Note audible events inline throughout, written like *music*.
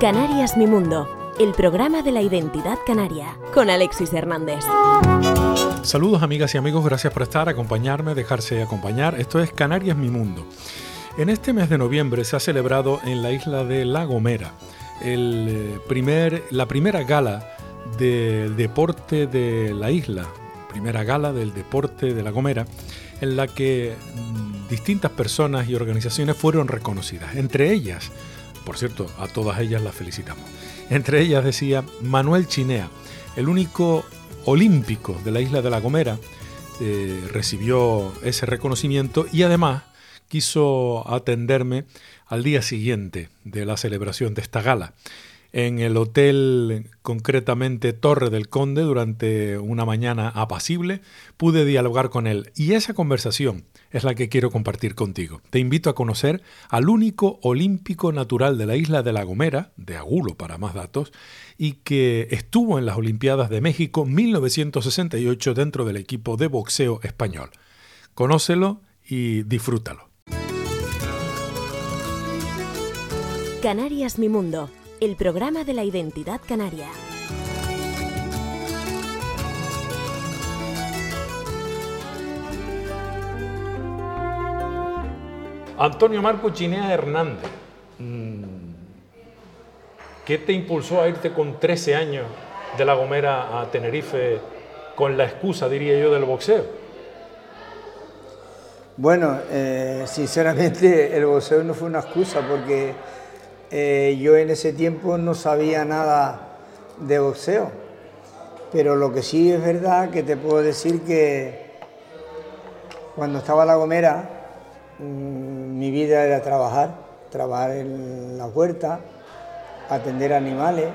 Canarias Mi Mundo, el programa de la identidad canaria, con Alexis Hernández. Saludos amigas y amigos, gracias por estar, acompañarme, dejarse acompañar. Esto es Canarias Mi Mundo. En este mes de noviembre se ha celebrado en la isla de La Gomera el eh, primer, la primera gala del deporte de la isla, primera gala del deporte de La Gomera, en la que mm, distintas personas y organizaciones fueron reconocidas. Entre ellas, por cierto, a todas ellas las felicitamos. Entre ellas decía Manuel Chinea, el único olímpico de la isla de La Gomera, eh, recibió ese reconocimiento y además quiso atenderme al día siguiente de la celebración de esta gala en el hotel concretamente Torre del Conde durante una mañana apacible, pude dialogar con él y esa conversación es la que quiero compartir contigo. Te invito a conocer al único olímpico natural de la isla de La Gomera, de Agulo para más datos, y que estuvo en las Olimpiadas de México 1968 dentro del equipo de boxeo español. Conócelo y disfrútalo. Canarias Mi Mundo el programa de la identidad canaria. Antonio Marco Chinea Hernández, mm, ¿qué te impulsó a irte con 13 años de La Gomera a Tenerife con la excusa, diría yo, del boxeo? Bueno, eh, sinceramente el boxeo no fue una excusa porque eh, yo en ese tiempo no sabía nada de boxeo, pero lo que sí es verdad que te puedo decir que cuando estaba La Gomera, mm, mi vida era trabajar, trabajar en la huerta, atender animales,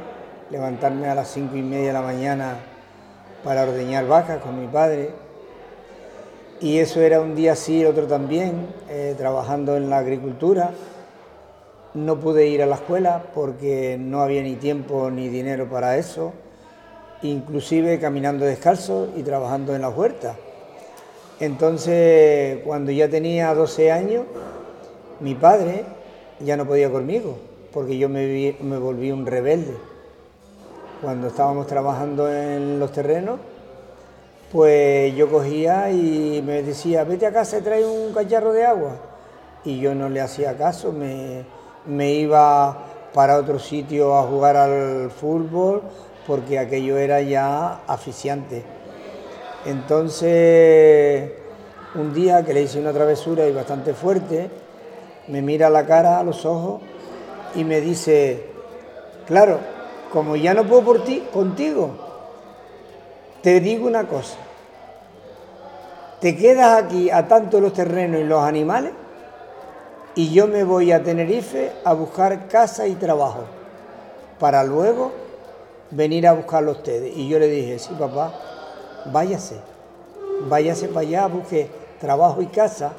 levantarme a las cinco y media de la mañana para ordeñar vacas con mi padre. Y eso era un día sí, otro también, eh, trabajando en la agricultura no pude ir a la escuela porque no había ni tiempo ni dinero para eso, inclusive caminando descalzo y trabajando en la huerta. Entonces, cuando ya tenía 12 años, mi padre ya no podía conmigo, porque yo me, volví un rebelde. Cuando estábamos trabajando en los terrenos, pues yo cogía y me decía, vete a casa y trae un cacharro de agua. Y yo no le hacía caso, me, me iba para otro sitio a jugar al fútbol porque aquello era ya aficiante. Entonces, un día que le hice una travesura y bastante fuerte, me mira a la cara, a los ojos y me dice, claro, como ya no puedo por ti, contigo, te digo una cosa, te quedas aquí a tanto los terrenos y los animales y yo me voy a Tenerife a buscar casa y trabajo para luego venir a buscarlo a ustedes. Y yo le dije, sí, papá, váyase, váyase para allá, busque trabajo y casa,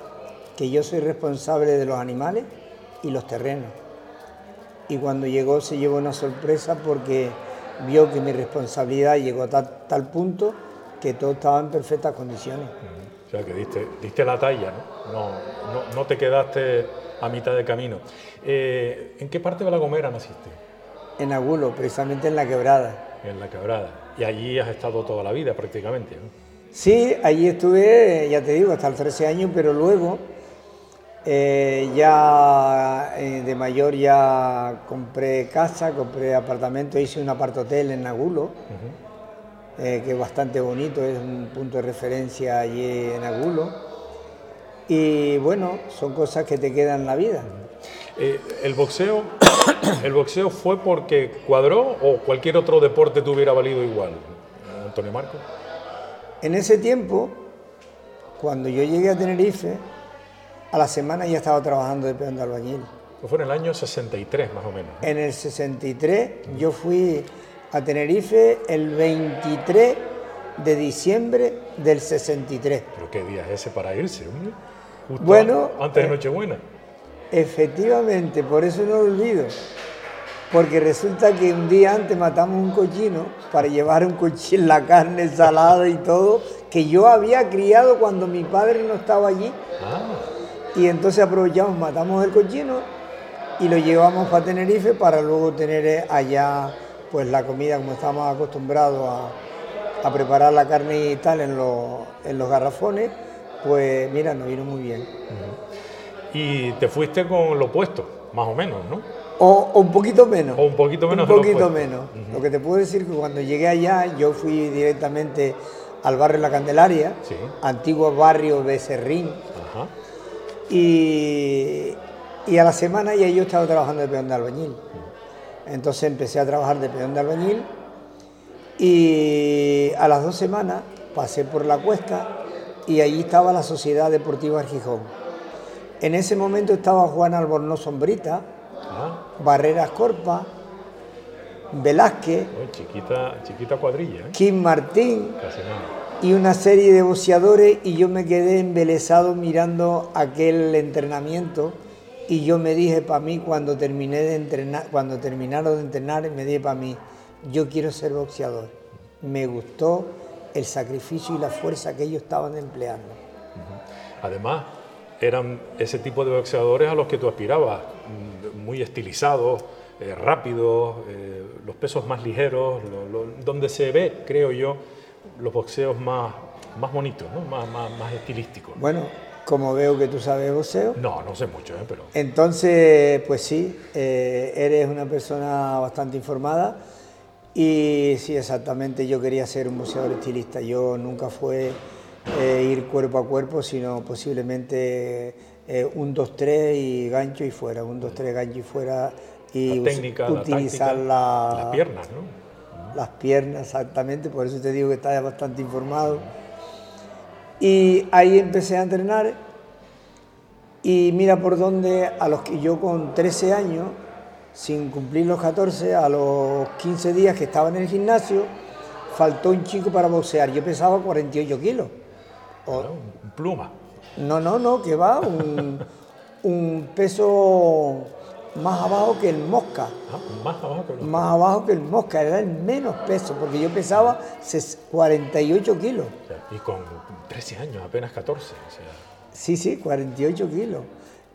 que yo soy responsable de los animales y los terrenos. Y cuando llegó se llevó una sorpresa porque vio que mi responsabilidad llegó a tal, punto que todo estaba en perfectas condiciones. O sea, que diste, diste la talla, ¿no? No, no, no te quedaste a mitad de camino. Eh, ¿En qué parte de La Gomera naciste? En Agulo, precisamente en La Quebrada. En La Quebrada. Y allí has estado toda la vida prácticamente, ¿no? Sí, allí estuve, ya te digo, hasta los 13 años, pero luego eh, ya eh, de mayor ya compré casa, compré apartamento, hice un apartotel en Agulo, que es bastante bonito, es un punto de referencia allí en Agulo. Y bueno, son cosas que te quedan en la vida. Eh, ¿El boxeo *coughs* el boxeo fue porque cuadró o cualquier otro deporte te hubiera valido igual, Antonio Marco? En ese tiempo, cuando yo llegué a Tenerife, a la semana ya estaba trabajando de peón de albañil. Fue en el año 63 más o menos. En el 63 yo fui a Tenerife el 23 de diciembre del 63. ¿Pero qué día es ese para irse, hombre? Bueno, antes de eh, Nochebuena. Efectivamente, por eso no lo olvido. porque resulta que un día antes matamos un cochino para llevar un cochino, *laughs* la carne salada y todo, que yo había criado cuando mi padre no estaba allí. Ah, Y entonces aprovechamos, matamos el cochino y lo llevamos para Tenerife para luego tener eh, allá pues la comida como estamos acostumbrados a, a preparar la carne y tal en los garrafones, pues mira, nos vino muy bien. y te fuiste con lo opuesto, más o menos, ¿no? O, o un poquito menos. O un poquito menos Un lo poquito opuesto. menos. Lo que te puedo decir es que cuando llegué allá, yo fui directamente al barrio La Candelaria, Sí. antiguo barrio Becerrín, Ajá. y, y a la semana ya yo estaba trabajando de peón de albañil. Entonces empecé a trabajar de peón de albañil y a las dos semanas pasé por la cuesta y allí estaba la Sociedad Deportiva Gijón. En ese momento estaba Juan Albornoz Sombrita, Ah, Barreras Corpa, Velázquez, chiquita, chiquita cuadrilla, ¿eh? Kim Martín Casi y una serie de boxeadores y yo me quedé embelesado mirando aquel entrenamiento y yo me dije para mí cuando terminé de entrenar, cuando terminaron de entrenar, me dije para mí, yo quiero ser boxeador. Me gustó el sacrificio y la fuerza que ellos estaban empleando. Además, eran ese tipo de boxeadores a los que tú aspirabas, mm, muy estilizados, eh, rápidos, eh, los pesos más ligeros, lo- lo- donde se ve, creo yo, los boxeos más, más bonitos, ¿no? más, más, más estilísticos. Bueno, como veo que tú sabes boxeo, No, no sé mucho, ¿eh? pero Entonces, pues sí, eh, eres una persona bastante informada y sí, exactamente, yo quería ser un boxeador estilista. Yo nunca fue eh, ir cuerpo a cuerpo, sino posiblemente eh, un 2-3 y gancho y fuera, un 2-3 gancho y fuera y la la utilizar táctica, la- las piernas, ¿no? las piernas, exactamente, por eso te digo que estás bastante informado. Y ahí empecé a entrenar y mira por dónde a los que yo con 13 años, sin cumplir los 14, a los 15 días que estaba en el gimnasio, faltó un chico para boxear. Yo pesaba 48 kilos. O- pluma. no, no, no, que va, un, *laughs* un peso más abajo que el mosca Ah, más abajo que los más abajo que el mosca, era el menos peso, porque yo pesaba ses- 48 kilos. y con 13 años, apenas 14. O sea, Sí, sí, 48 kilos.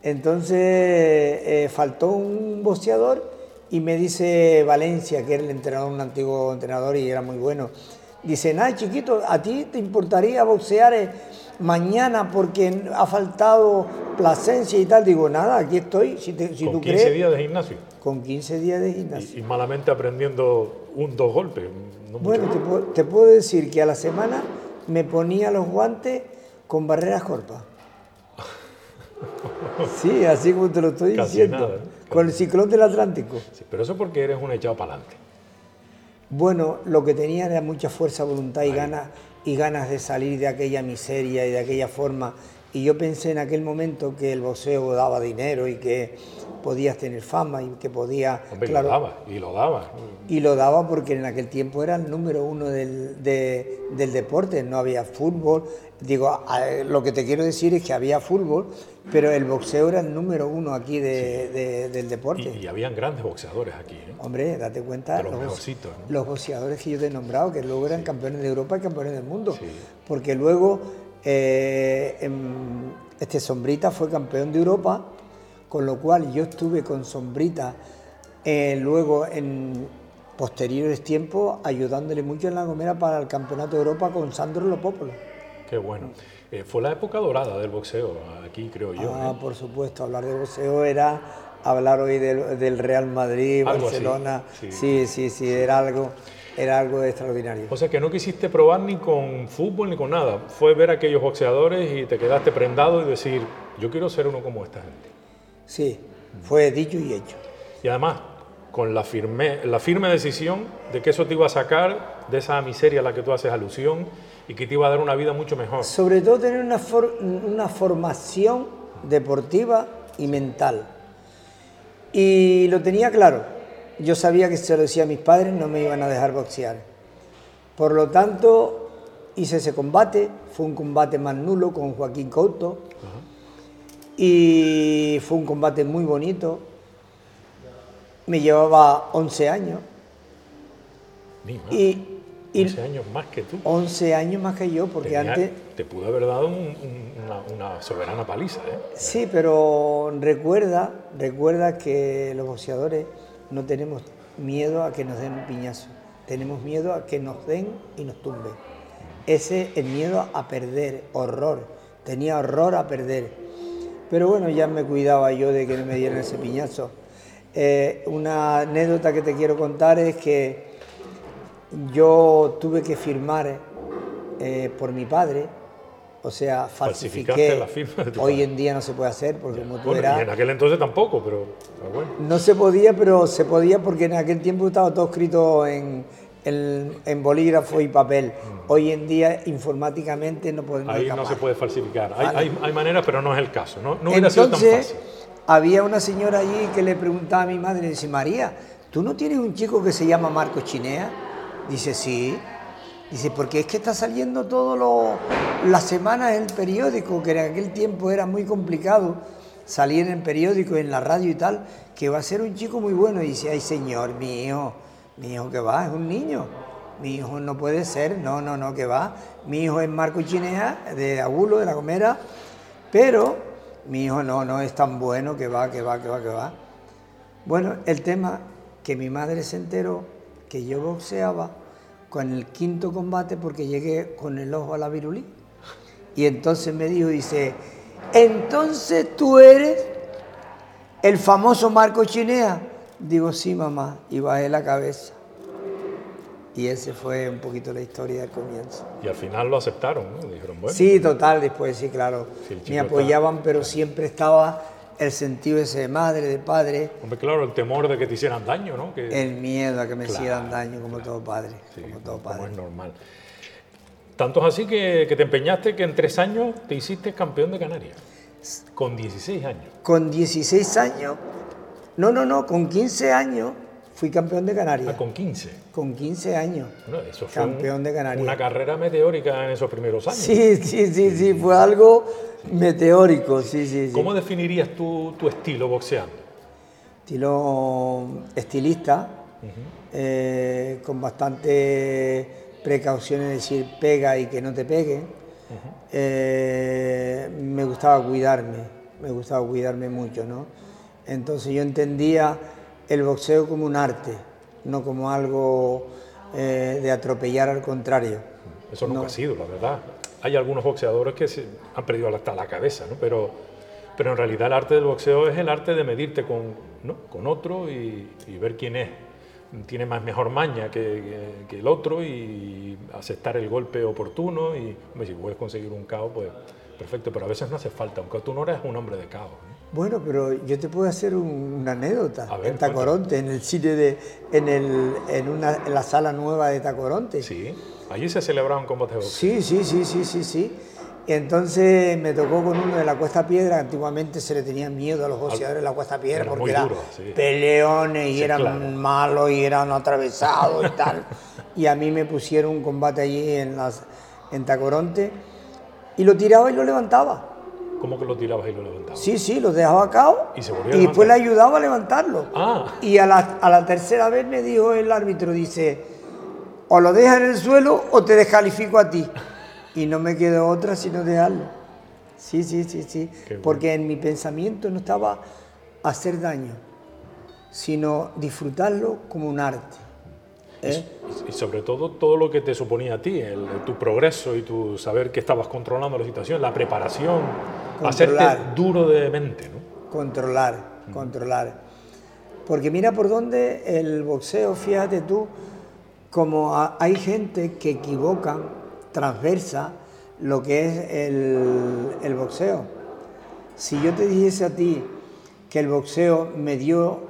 Entonces eh, faltó un boxeador y me dice Valencia, que era el entrenador, un antiguo entrenador y era muy bueno. Dice, nada, chiquito, ¿a ti te importaría boxear eh, mañana porque ha faltado Plasencia y tal? Digo, nada, aquí estoy, si, te- si con tú 15 crees. días de gimnasio. Con 15 días de gimnasio. Y, y malamente aprendiendo un, dos golpes. no Bueno, te puedo, te puedo decir que a la semana me ponía los guantes con barreras corpas. Sí, así como te lo estoy Casi diciendo. nada, ¿no? Con el ciclón del Atlántico. Sí, pero eso porque eres un echado para adelante. Bueno, lo que tenía era mucha fuerza, voluntad y ganas, y ganas de salir de aquella miseria y de aquella forma. Y yo pensé en aquel momento que el boxeo daba dinero y que podías tener fama y que podía... Hombre, claro, lo daba, y lo daba. Y lo daba porque en aquel tiempo era el número uno del, de- del deporte, no había fútbol. Digo, lo que te quiero decir es que había fútbol, pero el boxeo era el número uno aquí de- de- del deporte. Y, y habían grandes boxeadores aquí. ¿eh? Hombre, date cuenta, De los mejorcitos, ¿no? los boxeadores que yo te he nombrado, que luego eran campeones de Europa y campeones del mundo. Sí. Porque luego eh, em, este Sombrita fue campeón de Europa, con lo cual yo estuve con Sombrita eh, luego en posteriores tiempos ayudándole mucho en La Gomera para el Campeonato de Europa con Sandro Lopopolo. Qué bueno. Eh, fue la época dorada del boxeo aquí, creo yo. Ah, ¿eh? por supuesto, hablar de boxeo era hablar hoy del, del Real Madrid, Algo Barcelona. sí. sí, sí, sí, era algo, era algo extraordinario. O sea que no quisiste probar ni con fútbol ni con nada. Fue ver a aquellos boxeadores y te quedaste prendado y decir, yo quiero ser uno como esta gente. Sí, fue dicho y hecho. Y además, con la firme, la firme decisión de que eso te iba a sacar de esa miseria a la que tú haces alusión y que te iba a dar una vida mucho mejor. Sobre todo tener una, for- una formación deportiva y mental. Y lo tenía claro. Yo sabía que se lo decía a mis padres no me iban a dejar boxear. Por lo tanto, hice ese combate. Fue un combate más nulo con Joaquín Couto. Y fue un combate muy bonito. Me llevaba 11 años. Y, y 11 años más que tú. 11 años más que yo, porque Tenía- antes... Te pudo haber dado un- un- una, una soberana paliza, ¿eh? Sí, pero recuerda, recuerda que los boxeadores no tenemos miedo a que nos den un piñazo. Tenemos miedo a que nos den y nos tumben. Ese es el miedo a perder, horror. Tenía horror a perder. Pero bueno, ya me cuidaba yo de que no me dieran ese piñazo. Eh, una anécdota que te quiero contar es que yo tuve que firmar eh, por mi padre, o sea, falsifiqué. la firma de tu Hoy padre. en día no se puede hacer, porque como tú Bueno, verás, y en aquel entonces tampoco, pero, pero bueno. no se podía, pero se podía porque en aquel tiempo estaba todo escrito en, en- en bolígrafo y papel. Hoy en día, informáticamente, no podemos Mm. Ahí no escapar. se puede falsificar. Hay, Vale. hay, hay maneras, pero no es el caso. No, no hubiera sido tan Entonces, fácil. Había una señora allí que le preguntaba a mi madre, dice, María, ¿tú no tienes un chico que se llama Marco Chinea? Dice, sí. Dice, porque es que está saliendo todas las semanas el periódico, que en aquel tiempo era muy complicado salir en el periódico, en la radio y tal, que va a ser un chico muy bueno. Y dice, ay señor, mi hijo, mi hijo que va, es un niño. Mi hijo no puede ser, no, no, no, que va. Mi hijo es Marco Chinea, de Agulo, de La Gomera, pero mi hijo no, no es tan bueno que va, que va, que va, que va. Bueno, el tema que mi madre se enteró que yo boxeaba con el quinto combate porque llegué con el ojo a la virulí. Y entonces me dijo, dice, entonces tú eres el famoso Marco Chinea. Digo, sí, mamá, y bajé la cabeza. Y ese fue un poquito la historia del comienzo. Y al final lo aceptaron, ¿no? Dijeron, bueno, Sí, total, después sí, claro. Sí, me está- apoyaban, pero siempre estaba el sentido ese de madre, de padre, hombre, claro, el temor de que te hicieran daño, ¿no? Que, el miedo a que me Claro, hicieran daño, como todo padre. sí, como todo como padre. es normal. Tanto es así que, que te empeñaste que en tres años te hiciste campeón de Canarias. Con 16 años. Con 16 años, no, no, no, con 15 años fui campeón de Canarias. Ah, con 15. Con 15 años. Bueno, eso fue un- Campeón de Canarias. una carrera meteórica en esos primeros años. Sí, sí, sí, sí, fue algo meteórico, sí, sí, sí. ¿Cómo definirías tú tu estilo boxeando? estilo estilista, eh, con bastante precaución, es decir, pega y que no te pegue. Eh, me gustaba cuidarme, me gustaba cuidarme mucho, ¿no? Entonces yo entendía el boxeo como un arte, no como algo eh, de atropellar al contrario. Eso nunca No. ha sido, la verdad. Hay algunos boxeadores que se han perdido hasta la cabeza, ¿no? Pero, pero en realidad el arte del boxeo es el arte de medirte con, ¿no? con otro y, y ver quién es. Tiene más mejor maña que, que- que el otro y aceptar el golpe oportuno. Y hombre, si puedes conseguir un caos, pues perfecto. Pero a veces no hace falta, aunque tú no eres un hombre de caos. ¿No? Bueno, pero yo te puedo hacer un- una anécdota. A ver, en Tacoronte, en el cine de, en, el, en, una, en la sala nueva de Tacoronte. Sí, allí se celebraban combates de boxeo. sí, sí, sí, sí, sí, sí. Entonces me tocó con uno de la Cuesta Piedra. Antiguamente se le tenía miedo a los boxeadores de la Cuesta Piedra Era porque eran sí. peleones y Sí, eran claro. malos y eran atravesados y tal. Y a mí me pusieron un combate allí en, las, en Tacoronte y lo tiraba y lo levantaba. ¿Cómo que lo tirabas y lo levantabas? Sí, sí, los dejaba cao Y se volvía a y después le ayudaba a levantarlo. Ah. Y a la, a la tercera vez me dijo el árbitro, dice, o lo dejas en el suelo o te descalifico a ti. *laughs* Y no me quedó otra sino dejarlo. Sí, sí, sí, sí. Bueno. Porque en mi pensamiento no estaba hacer daño, sino disfrutarlo como un arte. ¿Eh? Y, sobre todo todo lo que te suponía a ti, el- tu progreso y tu saber que estabas controlando la situación, la preparación, hacerte Controlar. duro de mente, ¿no? Controlar, controlar. Porque mira por dónde el boxeo, fíjate tú, como ha- hay gente que equivocan, transversa, lo que es el, el boxeo. Si yo te dijese a ti que el boxeo me dio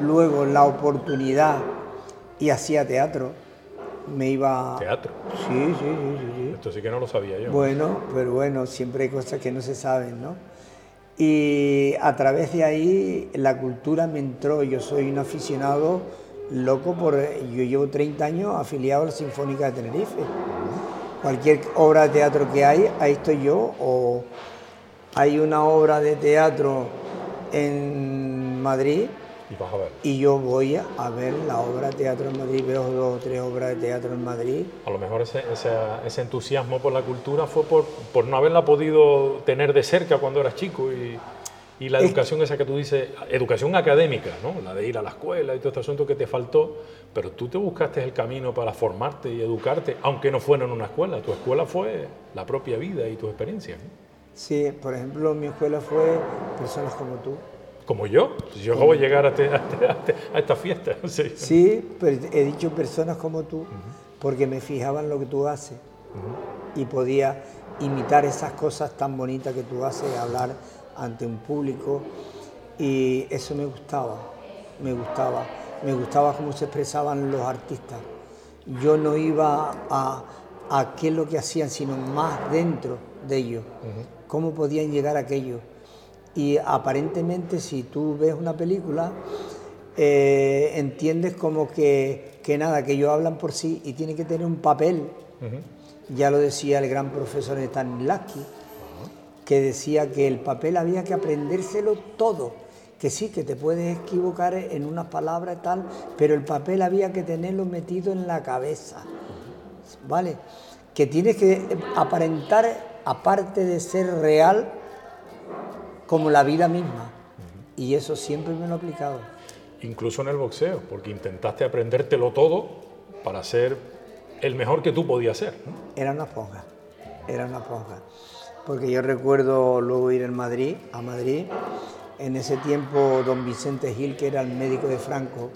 luego la oportunidad y hacía teatro, me iba... Teatro. Sí, sí, sí, sí, sí. Esto sí que no lo sabía yo. Bueno, pero bueno, siempre hay cosas que no se saben, ¿no? Y a través de ahí la cultura me entró. Yo soy un aficionado loco por... Yo llevo 30 años afiliado a la Sinfónica de Tenerife. Cualquier obra de teatro que hay, ahí estoy yo. O hay una obra de teatro en Madrid Y vas a ver. Y yo voy a ver la obra de teatro en Madrid, veo dos o tres obras de teatro en Madrid. A lo mejor ese, ese, ese entusiasmo por la cultura fue por, por, no haberla podido tener de cerca cuando eras chico y, y la educación esa que tú dices, educación académica, ¿no? la de ir a la escuela y todo este asunto que te faltó, pero tú te buscaste el camino para formarte y educarte, aunque no fuera en una escuela. Tu escuela fue la propia vida y tus experiencias. Sí, por ejemplo, mi escuela fue personas como tú. Como yo, yo acabo de llegar a, esta fiesta. *laughs* Sí. pero he dicho personas como tú, porque me fijaban lo que tú haces y podía imitar esas cosas tan bonitas que tú haces, hablar ante un público y eso me gustaba, me gustaba, me gustaba cómo se expresaban los artistas. Yo no iba a, a qué es lo que hacían, sino más dentro de ellos, cómo podían llegar a aquello. Y aparentemente si tú ves una película, eh, entiendes como que, que, nada, que ellos hablan por sí y tienen que tener un papel. Ya lo decía el gran profesor Stanislavski, que decía que el papel había que aprendérselo todo, que sí, que te puedes equivocar en unas palabras y tal, pero el papel había que tenerlo metido en la cabeza, ¿vale? Que tienes que aparentar, aparte de ser real, como la vida misma. Y eso siempre me lo he aplicado. Incluso en el boxeo, porque intentaste aprendértelo todo para ser el mejor que tú podías ser. Era una esponja, era una esponja porque yo recuerdo luego ir en Madrid, a Madrid, en ese tiempo don Vicente Gil, que era el médico de Franco,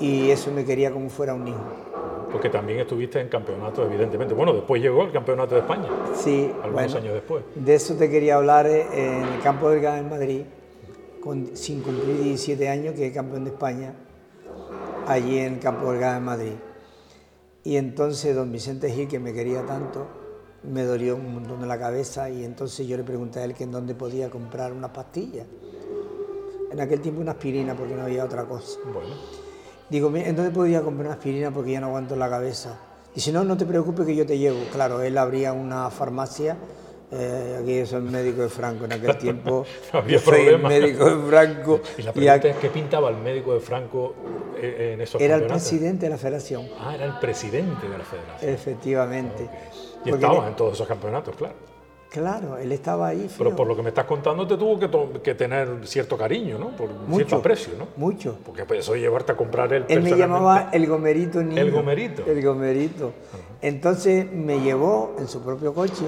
y eso me quería como fuera un hijo. Porque también estuviste en campeonatos, evidentemente. Bueno, después llegó el campeonato de España. Sí, algunos años después. De eso te quería hablar eh, en el campo del en Madrid, con, sin cumplir 17 años, que es campeón de España, allí en el campo del en Madrid. Y entonces don Vicente Gil, que me quería tanto, me dolió un montón de la cabeza y entonces yo le pregunté a él que en dónde podía comprar unas pastillas. En aquel tiempo una aspirina porque no había otra cosa. Bueno. Digo, ¿en dónde podía comprar una aspirina porque ya no aguanto la cabeza? Dice, no, no te preocupes que yo te llevo. Claro, él abría una farmacia, eh, aquí es el médico de Franco, en aquel tiempo *laughs* no había yo médico de Franco. Y la pregunta es, ¿qué pintaba el médico de Franco en esos Era el presidente de la federación. Ah, era el presidente de la federación. Efectivamente. Y estaba en todos esos campeonatos, claro. Claro, él estaba ahí. Pero por lo que me estás contando, te tuvo que, que tener cierto cariño, ¿no? Por cierto aprecio, ¿no? Mucho. Porque pues, eso llevarte a comprar el Él me llamaba el gomerito niño. El gomerito. El gomerito. Entonces me llevó en su propio coche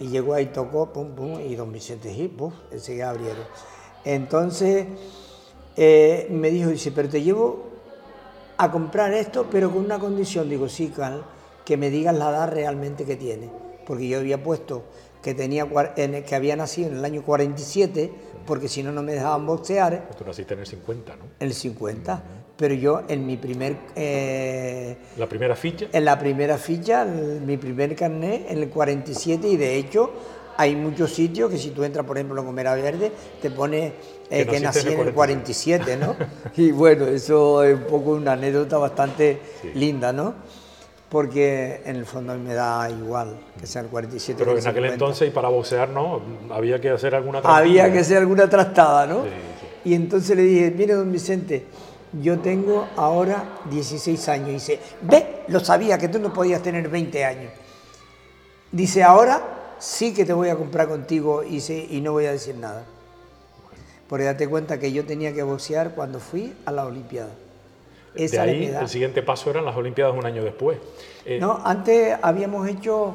y llegó ahí, tocó, pum, pum, y don Vicente Gil, pum, enseguida abrieron. Entonces eh, me dijo, dice, pero te llevo a comprar esto, pero con una condición. Digo, sí, Carl que me digas la edad realmente que tiene, porque yo había puesto que, tenía, que había nacido en el año 47, porque si no, no me dejaban boxear. Tú naciste en el 50, ¿no? En el 50, pero yo en mi primer... Eh, ¿La primera ficha? En la primera ficha, mi primer carnet, en el 47, y de hecho hay muchos sitios que si tú entras, por ejemplo, en Gomera Verde, te pone eh, que, nací en el 47, ¿no? *laughs* y bueno, eso es un poco una anécdota bastante linda, ¿no? Porque en el fondo me da igual que sea el 47. Pero en aquel entonces y para boxear no, había que hacer alguna trastada. Había que hacer alguna trastada, ¿no? Y entonces le dije, mire don Vicente, yo tengo ahora 16 años. Y dice, ve, lo sabía que tú no podías tener 20 años. Dice, ahora sí que te voy a comprar contigo y, y no voy a decir nada. Porque date cuenta que yo tenía que boxear cuando fui a la Olimpiada de ahí el siguiente paso eran las Olimpiadas un año después. Eh, no, antes habíamos hecho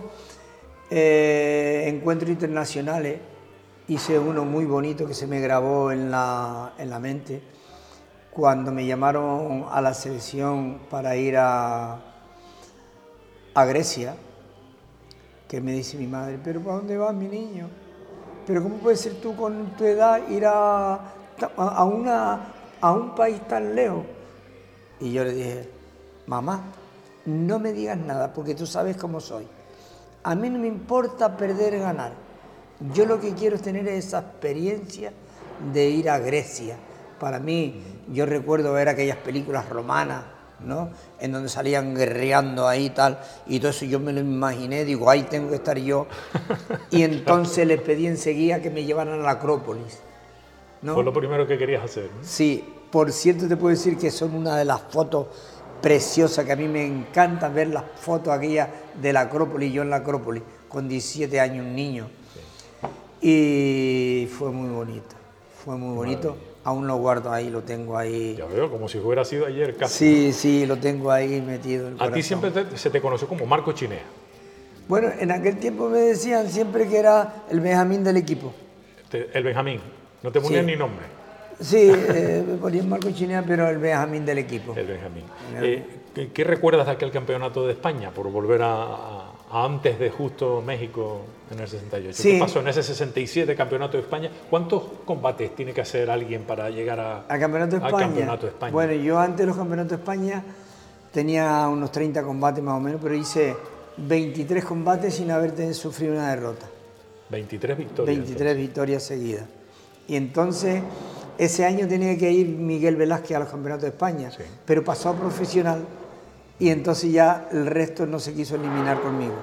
eh, encuentros internacionales, hice uno muy bonito que se me grabó en la, en la mente, cuando me llamaron a la selección para ir a, a Grecia, que me dice mi madre, pero ¿para dónde vas mi niño? Pero ¿cómo puedes ser tú con tu edad ir a, a, una, a un país tan lejos? Y yo le dije, mamá, no me digas nada porque tú sabes cómo soy. A mí no me importa perder, ganar. Yo lo que quiero es tener esa experiencia de ir a Grecia. Para mí, yo recuerdo ver aquellas películas romanas, ¿no? En donde salían guerreando ahí y tal, y todo eso yo me lo imaginé, digo, ahí tengo que estar yo. Y *laughs* entonces les pedí enseguida que me llevaran a la Acrópolis. ¿no? Fue lo primero que querías hacer. ¿no? Sí, por cierto te puedo decir que son una de las fotos preciosas que a mí me encanta ver las fotos aquellas de la Acrópolis, yo en la Acrópolis, con 17 años, un niño. Y fue muy bonito, fue muy bonito. Aún lo guardo ahí, lo tengo ahí. Ya veo, como si hubiera sido ayer casi. Sí, sí, lo tengo ahí metido. en el A ti siempre te- se te conoció como Marco Chinea. Bueno, en aquel tiempo me decían siempre que era el Benjamín del equipo. El Benjamín. No te ponían Sí. ni nombre. Sí, eh, ponían Marco Chinea, pero el Benjamín del equipo. El Benjamín. Eh, ¿qué, qué recuerdas de aquel campeonato de España? Por volver a, a- a antes de justo México en el 68. Sí. ¿Qué pasó en ese 67 campeonato de España? ¿Cuántos combates tiene que hacer alguien para llegar a, Al Campeonato de España. Campeonato de España? Bueno, yo antes de los Campeonatos de España tenía unos 30 combates más o menos, pero hice 23 combates sin haber sufrido una derrota. 23 victorias. 23 victorias seguidas. Y entonces, ese año tenía que ir Miguel Velázquez a los Campeonatos de España, Sí. pero pasó a profesional y entonces ya el resto no se quiso eliminar conmigo.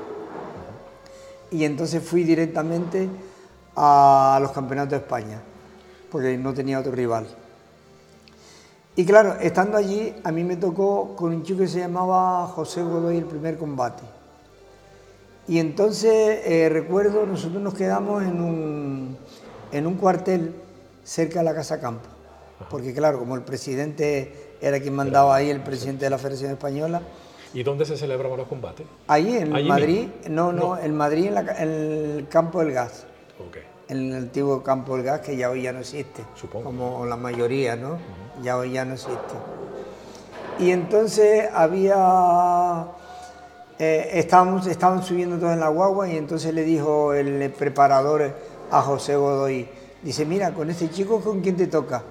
Y entonces fui directamente a los Campeonatos de España, porque no tenía otro rival. Y claro, estando allí, a mí me tocó con un chico que se llamaba José Godoy el primer combate. Y entonces eh, recuerdo, nosotros nos quedamos en un, en un cuartel cerca de la Casa Campo. Porque claro, como el presidente era quien mandaba ahí, el presidente de la Federación Española, ¿Y dónde se celebraban los combates? ahí en Allí Madrid, no, no, en Madrid en, la en el campo del gas, Ok. en el antiguo campo del gas que ya hoy ya no existe, Supongo. como la mayoría, ¿no? Ya hoy ya no existe. Y entonces había, eh, estábamos, estaban subiendo todos en la guagua y entonces le dijo el preparador a José Godoy, dice, mira, con este chico, ¿con quién te toca?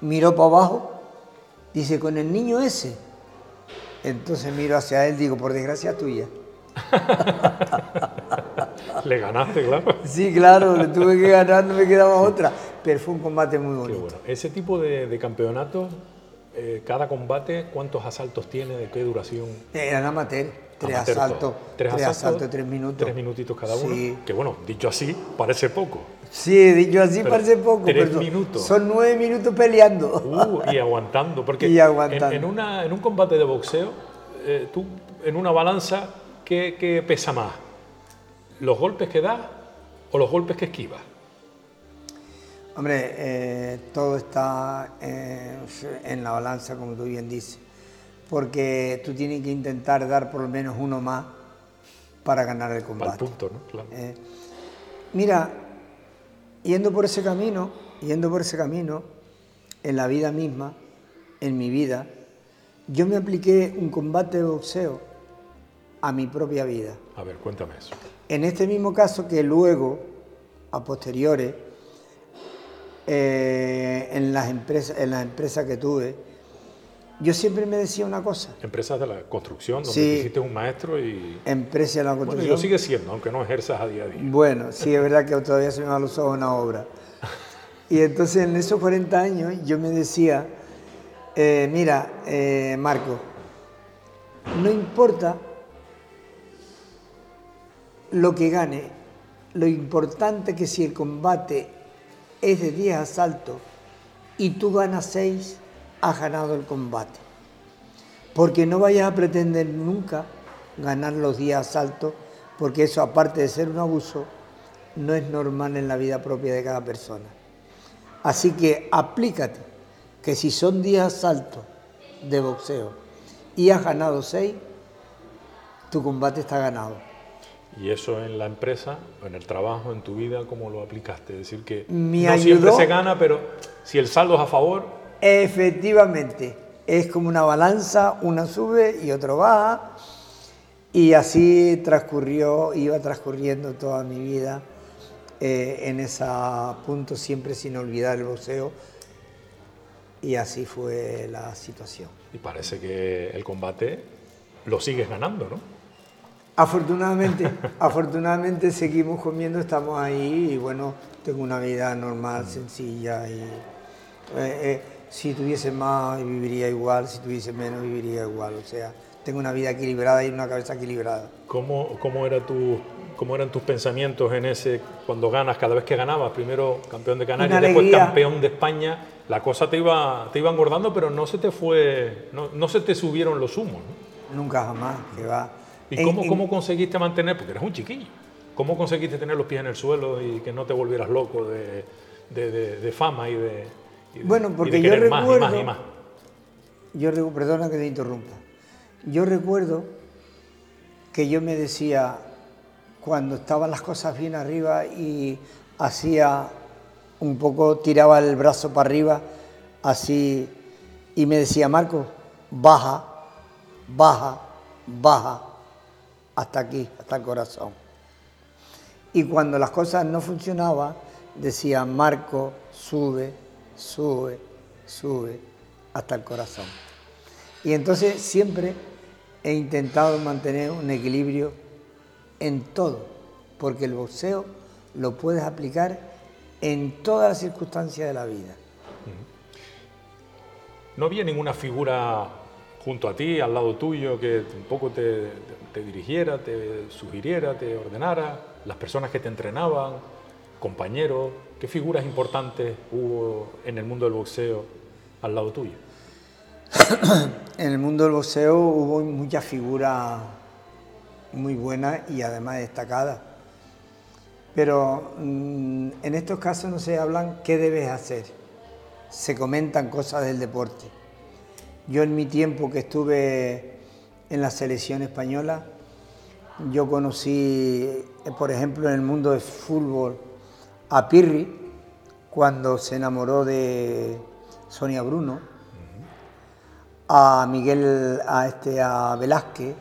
Miró para abajo, dice, con el niño ese. Entonces miro hacia él, digo, por desgracia tuya. *laughs* Le ganaste, claro. Sí, claro, le tuve que ganar, no me quedaba otra. Pero fue un combate muy Qué bonito. bueno. Ese tipo de, de campeonatos, eh, cada combate, ¿cuántos asaltos tiene? ¿De qué duración? Eran amateur, tres Amateur asaltos, todo. tres, asaltos, tres minutos. Tres minutitos cada uno. Sí. Que bueno, dicho así, parece poco. Sí, dicho así parece poco, tres pero son- minutos. son nueve minutos peleando. Uh, y aguantando. Porque *laughs* Y aguantando. En, en una, en un combate de boxeo, eh, tú en una balanza, ¿qué, qué pesa más? ¿Los golpes que das o los golpes que esquivas? Hombre, eh, todo está eh, en la balanza, como tú bien dices, porque tú tienes que intentar dar por lo menos uno más para ganar el Para el combate. punto, ¿no? Claro. Mira, yendo por ese camino, yendo por ese camino, en la vida misma, en mi vida, yo me apliqué un combate de boxeo a mi propia vida. A ver, cuéntame eso. En este mismo caso que luego, a posteriores, eh, en, las empresas, en las empresas que tuve, yo siempre me decía una cosa, Empresas de la construcción, donde Sí. te hiciste un maestro y... empresa de la Bueno, y construcción. lo sigue siendo, aunque no ejerzas a día a día. Bueno, sí, es verdad que todavía se me van los ojos una obra. *laughs* Y entonces en esos 40 años yo me decía, eh, mira, eh, Marco, no importa lo que gane, lo importante que si el combate es de 10 asaltos y tú ganas 6, has ganado el combate. Porque no vayas a pretender nunca ganar los 10 asaltos, porque eso, aparte de ser un abuso, no es normal en la vida propia de cada persona. Así que aplícate que si son 10 asaltos de boxeo y has ganado 6, tu combate está ganado. Y eso en la empresa, en el trabajo, en tu vida, ¿cómo lo aplicaste? Es decir, que Me no siempre ayudó- se gana, pero si el saldo es a favor, Efectivamente, es como una balanza, una sube y otro baja. Y así transcurrió, iba transcurriendo toda mi vida eh, en ese punto, siempre sin olvidar el boxeo. Y así fue la situación. y parece que el combate lo sigues ganando, ¿no? Afortunadamente, *laughs* afortunadamente seguimos comiendo, estamos ahí y bueno, tengo una vida normal, sencilla y eh, eh, si tuviese más viviría igual, si tuviese menos viviría igual, o sea, tengo una vida equilibrada y una cabeza equilibrada. ¿Cómo, cómo era tu cómo eran tus pensamientos en ese, cuando ganas, cada vez que ganabas, primero campeón de Canarias, después campeón de España, la cosa te iba, te iba engordando, pero no se te fue, no, no se te subieron los humos, ¿no? Nunca jamás, que va. ¿Y cómo, cómo conseguiste mantener, porque eres un chiquillo, cómo conseguiste tener los pies en el suelo y que no te volvieras loco de, de, de, fama y de, bueno, porque yo recuerdo, más y más Yo, perdona que te interrumpa. Yo recuerdo que yo me decía, cuando estaban las cosas bien arriba y hacía un poco, tiraba el brazo para arriba, así, y me decía, Marco, baja, baja, baja, hasta aquí, hasta el corazón. Y cuando las cosas no funcionaban, decía, Marco, sube, sube, sube, hasta el corazón. Y entonces siempre he intentado mantener un equilibrio en todo, porque el boxeo lo puedes aplicar en todas las circunstancias de la vida. ¿No había ninguna figura junto a ti, al lado tuyo, que un poco te, dirigiera, te sugiriera, te ordenara? Las personas que te entrenaban, compañeros, ¿qué figuras importantes hubo en el mundo del boxeo al lado tuyo? *coughs* en el mundo del boxeo hubo muchas figuras muy buenas y además destacadas. Pero mm, en estos casos no se hablan qué debes hacer, se comentan cosas del deporte. Yo en mi tiempo que estuve en la selección española, yo conocí, por ejemplo, en el mundo del fútbol a Pirri, cuando se enamoró de Sonia Bruno, a Miguel, a, este, a Velázquez,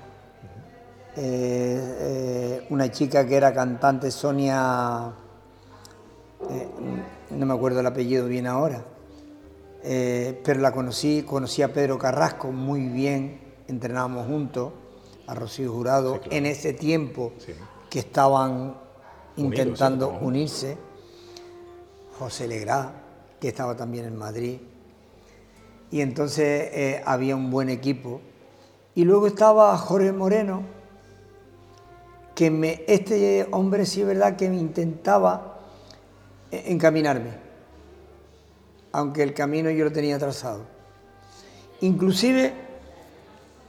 eh, eh, una chica que era cantante, Sonia, eh, no me acuerdo el apellido bien ahora, pero la conocí, conocí a Pedro Carrasco muy bien, entrenábamos juntos, a Rocío Jurado, en ese tiempo que estaban intentando unirse, José Legrá, que estaba también en Madrid, y entonces había un buen equipo. Y luego estaba Jorge Moreno, que me, este hombre sí es verdad que me intentaba encaminarme, aunque el camino yo lo tenía trazado. Inclusive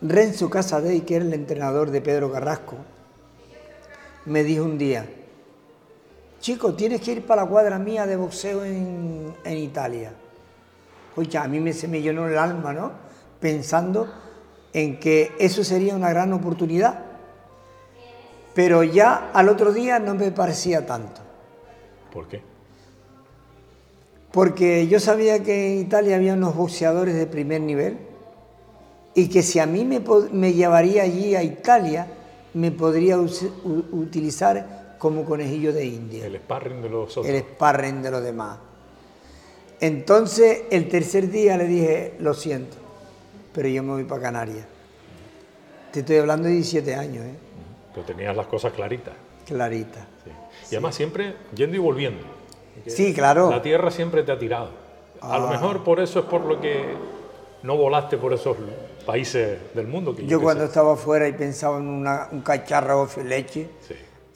Renzo Casadei, que era el entrenador de Pedro Carrasco, me dijo un día, chico, tienes que ir para la cuadra mía de boxeo en, Italia. Oye, a mí me, se me llenó el alma, ¿no? Pensando en que eso sería una gran oportunidad pero ya al otro día no me parecía tanto. ¿Por qué? Porque yo sabía que en Italia había unos boxeadores de primer nivel y que si a mí me, llevaría allí a Italia, me podría utilizar como conejillo de India. El sparring de los otros. El sparring de los demás. Entonces, el tercer día le dije, lo siento, pero yo me voy para Canarias. Te estoy hablando de 17 años, ¿eh? Pero tenías las cosas claritas. Claritas. Y además siempre yendo y volviendo. Sí, claro. La tierra siempre te ha tirado. A lo ah. mejor por eso es por lo que no volaste por esos países del mundo. Que yo, cuando estaba afuera y pensaba en un cacharro y leche,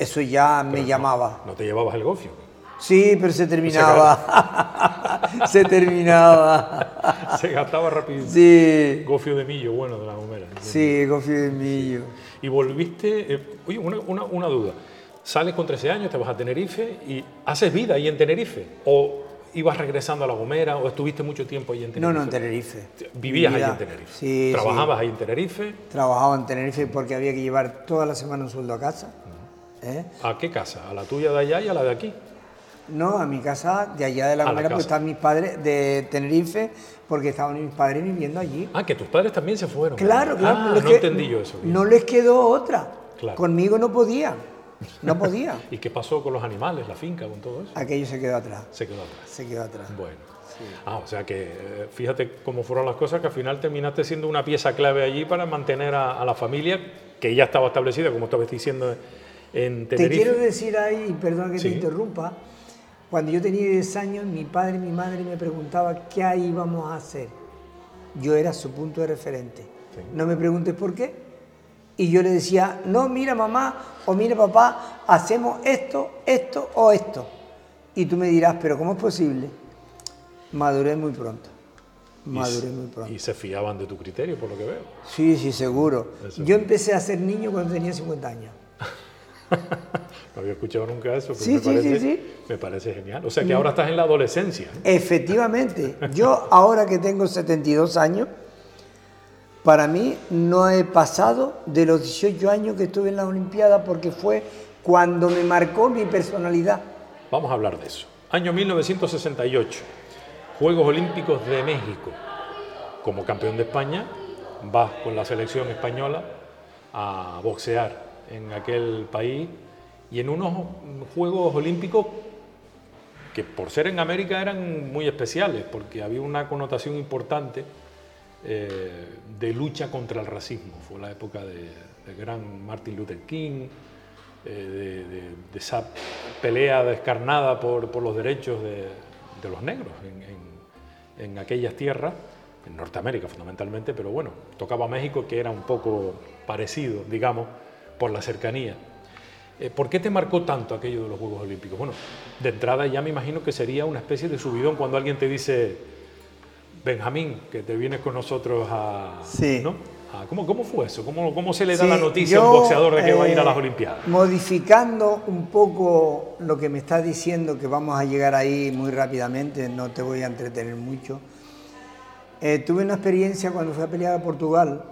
eso ya me llamaba. No, te llevabas el gofio? Sí, pero se terminaba. se *laughs* terminaba. se gastaba rápido. Sí. Gofio de millo, bueno, de la gomera. Sí, gofio de millo. Y volviste, eh, oye, una, una, duda. Sales con 13 años, te vas a Tenerife y haces vida ahí en Tenerife. ¿O ibas regresando a La Gomera o estuviste mucho tiempo ahí en Tenerife? No, no, en Tenerife. ¿Vivías ahí en Tenerife? Sí. ¿Trabajabas ahí en Tenerife? Trabajaba en Tenerife porque había que llevar toda la semana un sueldo a casa. ¿Eh? ¿A qué casa? ¿A la tuya de allá y a la de aquí? No, a mi casa de allá de La Gomera, porque están mis padres de Tenerife, porque estaban mis padres viviendo allí. Ah, que tus padres también se fueron. Claro, claro. Ah, no entendí yo eso. No les quedó otra. Conmigo no podían. No podía. *laughs* ¿Y qué pasó con los animales, la finca, con todo eso? Aquello se quedó atrás. Se quedó atrás. Se quedó atrás. Bueno. Ah, o sea que eh, fíjate cómo fueron las cosas, que al final terminaste siendo una pieza clave allí para mantener a, la familia, que ya estaba establecida, como estabas diciendo, en Tenerife. Te quiero decir ahí, perdón que te interrumpa, cuando yo tenía 10 años, mi padre y mi madre me preguntaban qué íbamos a hacer. Yo era su punto de referente. No me preguntes por qué. y yo le decía, no, mira mamá o mira papá, hacemos esto, esto o esto. Y tú me dirás, pero ¿cómo es posible? Maduré muy pronto. Maduré muy pronto. Y se fiaban de tu criterio, por lo que veo. Sí, sí, seguro. Yo empecé a ser niño cuando tenía 50 años. *laughs* no había escuchado nunca eso, pero sí, me, sí, parece, sí, me parece genial. O sea que ahora estás en la adolescencia. Efectivamente. Yo ahora que tengo 72 años, para mí no he pasado de los 18 años que estuve en la Olimpiada porque fue cuando me marcó mi personalidad. Vamos a hablar de eso. Año 1968, Juegos Olímpicos de México. Como campeón de España, vas con la selección española a boxear en aquel país y en unos Juegos Olímpicos que por ser en América eran muy especiales, porque había una connotación importante eh, de lucha contra el racismo. Fue la época de, gran Martin Luther King, eh, de, esa pelea descarnada por, por los derechos de, los negros en, aquellas tierras, en Norteamérica fundamentalmente, pero bueno, tocaba México que era un poco parecido, digamos, por la cercanía. Eh, ¿Por qué te marcó tanto aquello de los Juegos Olímpicos? Bueno, de entrada ya me imagino que sería una especie de subidón cuando alguien te dice, Benjamín, que te vienes con nosotros a... Sí. ¿no? ¿cómo, ¿Cómo fue eso? ¿Cómo, cómo se le da la noticia a un boxeador de que va a ir a las eh, Olimpiadas? Modificando un poco lo que me estás diciendo, que vamos a llegar ahí muy rápidamente, no te voy a entretener mucho. Eh, tuve una experiencia cuando fui a pelear a Portugal,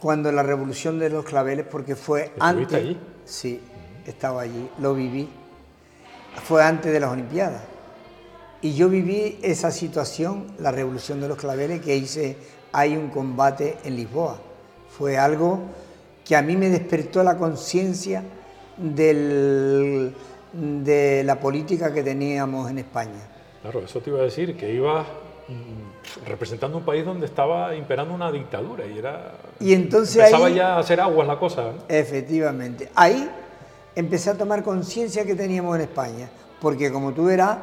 cuando la revolución de los claveles, porque fue antes... allí? Sí, estaba allí, lo viví. Fue antes de las Olimpiadas. Y yo viví esa situación, la revolución de los claveles, que hice hay un combate en Lisboa. Fue algo que a mí me despertó la conciencia de la política que teníamos en España. Claro, eso te iba a decir, que ibas representando un país donde estaba imperando una dictadura y era y entonces empezaba ya a hacer aguas la cosa efectivamente ahí empecé a tomar conciencia que teníamos en España porque como tú verás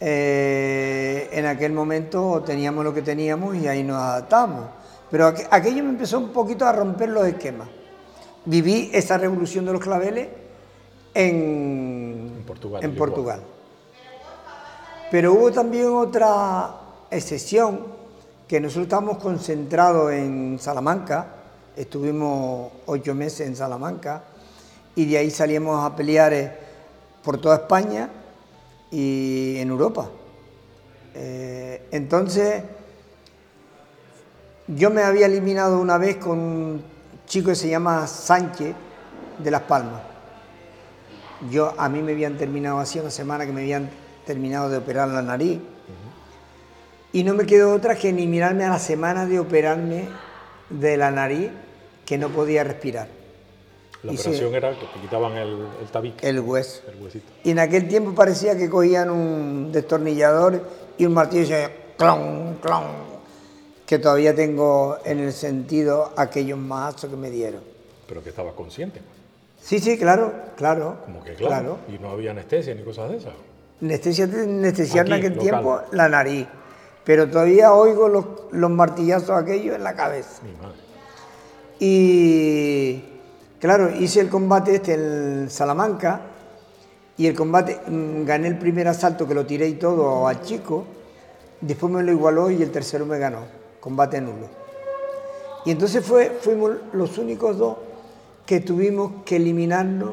eh, en aquel momento teníamos lo que teníamos y ahí nos adaptamos. Pero aquello me empezó un poquito a romper los esquemas. Viví esa revolución de los claveles en, Portugal. En Portugal. Pero hubo también otra excepción, que nosotros estábamos concentrados en Salamanca, estuvimos ocho meses en Salamanca, y de ahí salíamos a pelear eh, por toda España y en Europa. Eh, entonces, yo me había eliminado una vez con un chico que se llama Sánchez de Las Palmas. Yo, a mí me habían terminado hacía una semana que me habían terminado de operar la nariz. Y no me quedó otra que ni mirarme a la semana de operarme de la nariz que no podía respirar. La operación era que te quitaban el, el tabique. El hueso. Y en aquel tiempo parecía que cogían un destornillador y un martillo y clon, clon, que todavía tengo en el sentido aquellos mazos que me dieron. Pero que estaba consciente. Sí, sí, claro, claro. Como que claro. Y no había anestesia ni cosas de esas. Anestesia, en aquel tiempo la nariz. Pero todavía oigo los, los martillazos aquellos en la cabeza. Mi madre. Y Claro, hice el combate este en Salamanca y el combate, mm, gané el primer asalto que lo tiré y todo al chico, después me lo igualó y el tercero me ganó, combate nulo. Y entonces fue, fuimos los únicos dos que tuvimos que eliminarnos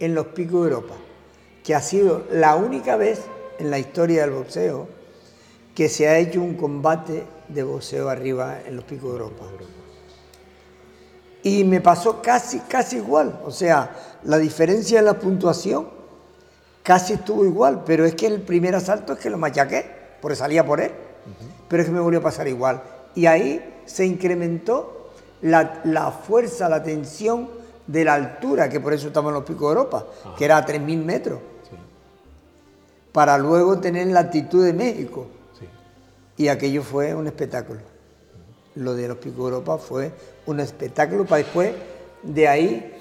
en los picos de Europa, que ha sido la única vez en la historia del boxeo que se ha hecho un combate de boxeo arriba en los picos de Europa. Y me pasó casi, casi igual. O sea, la diferencia en la puntuación casi estuvo igual, pero es que el primer asalto es que lo machaqué, porque salía por él. Pero es que me volvió a pasar igual. Y ahí se incrementó la, fuerza, la tensión de la altura, que por eso estamos en los picos de Europa, que era a 3.000 metros, para luego tener la altitud de México. Y aquello fue un espectáculo. Lo de los picos de Europa fue un espectáculo para después de ahí,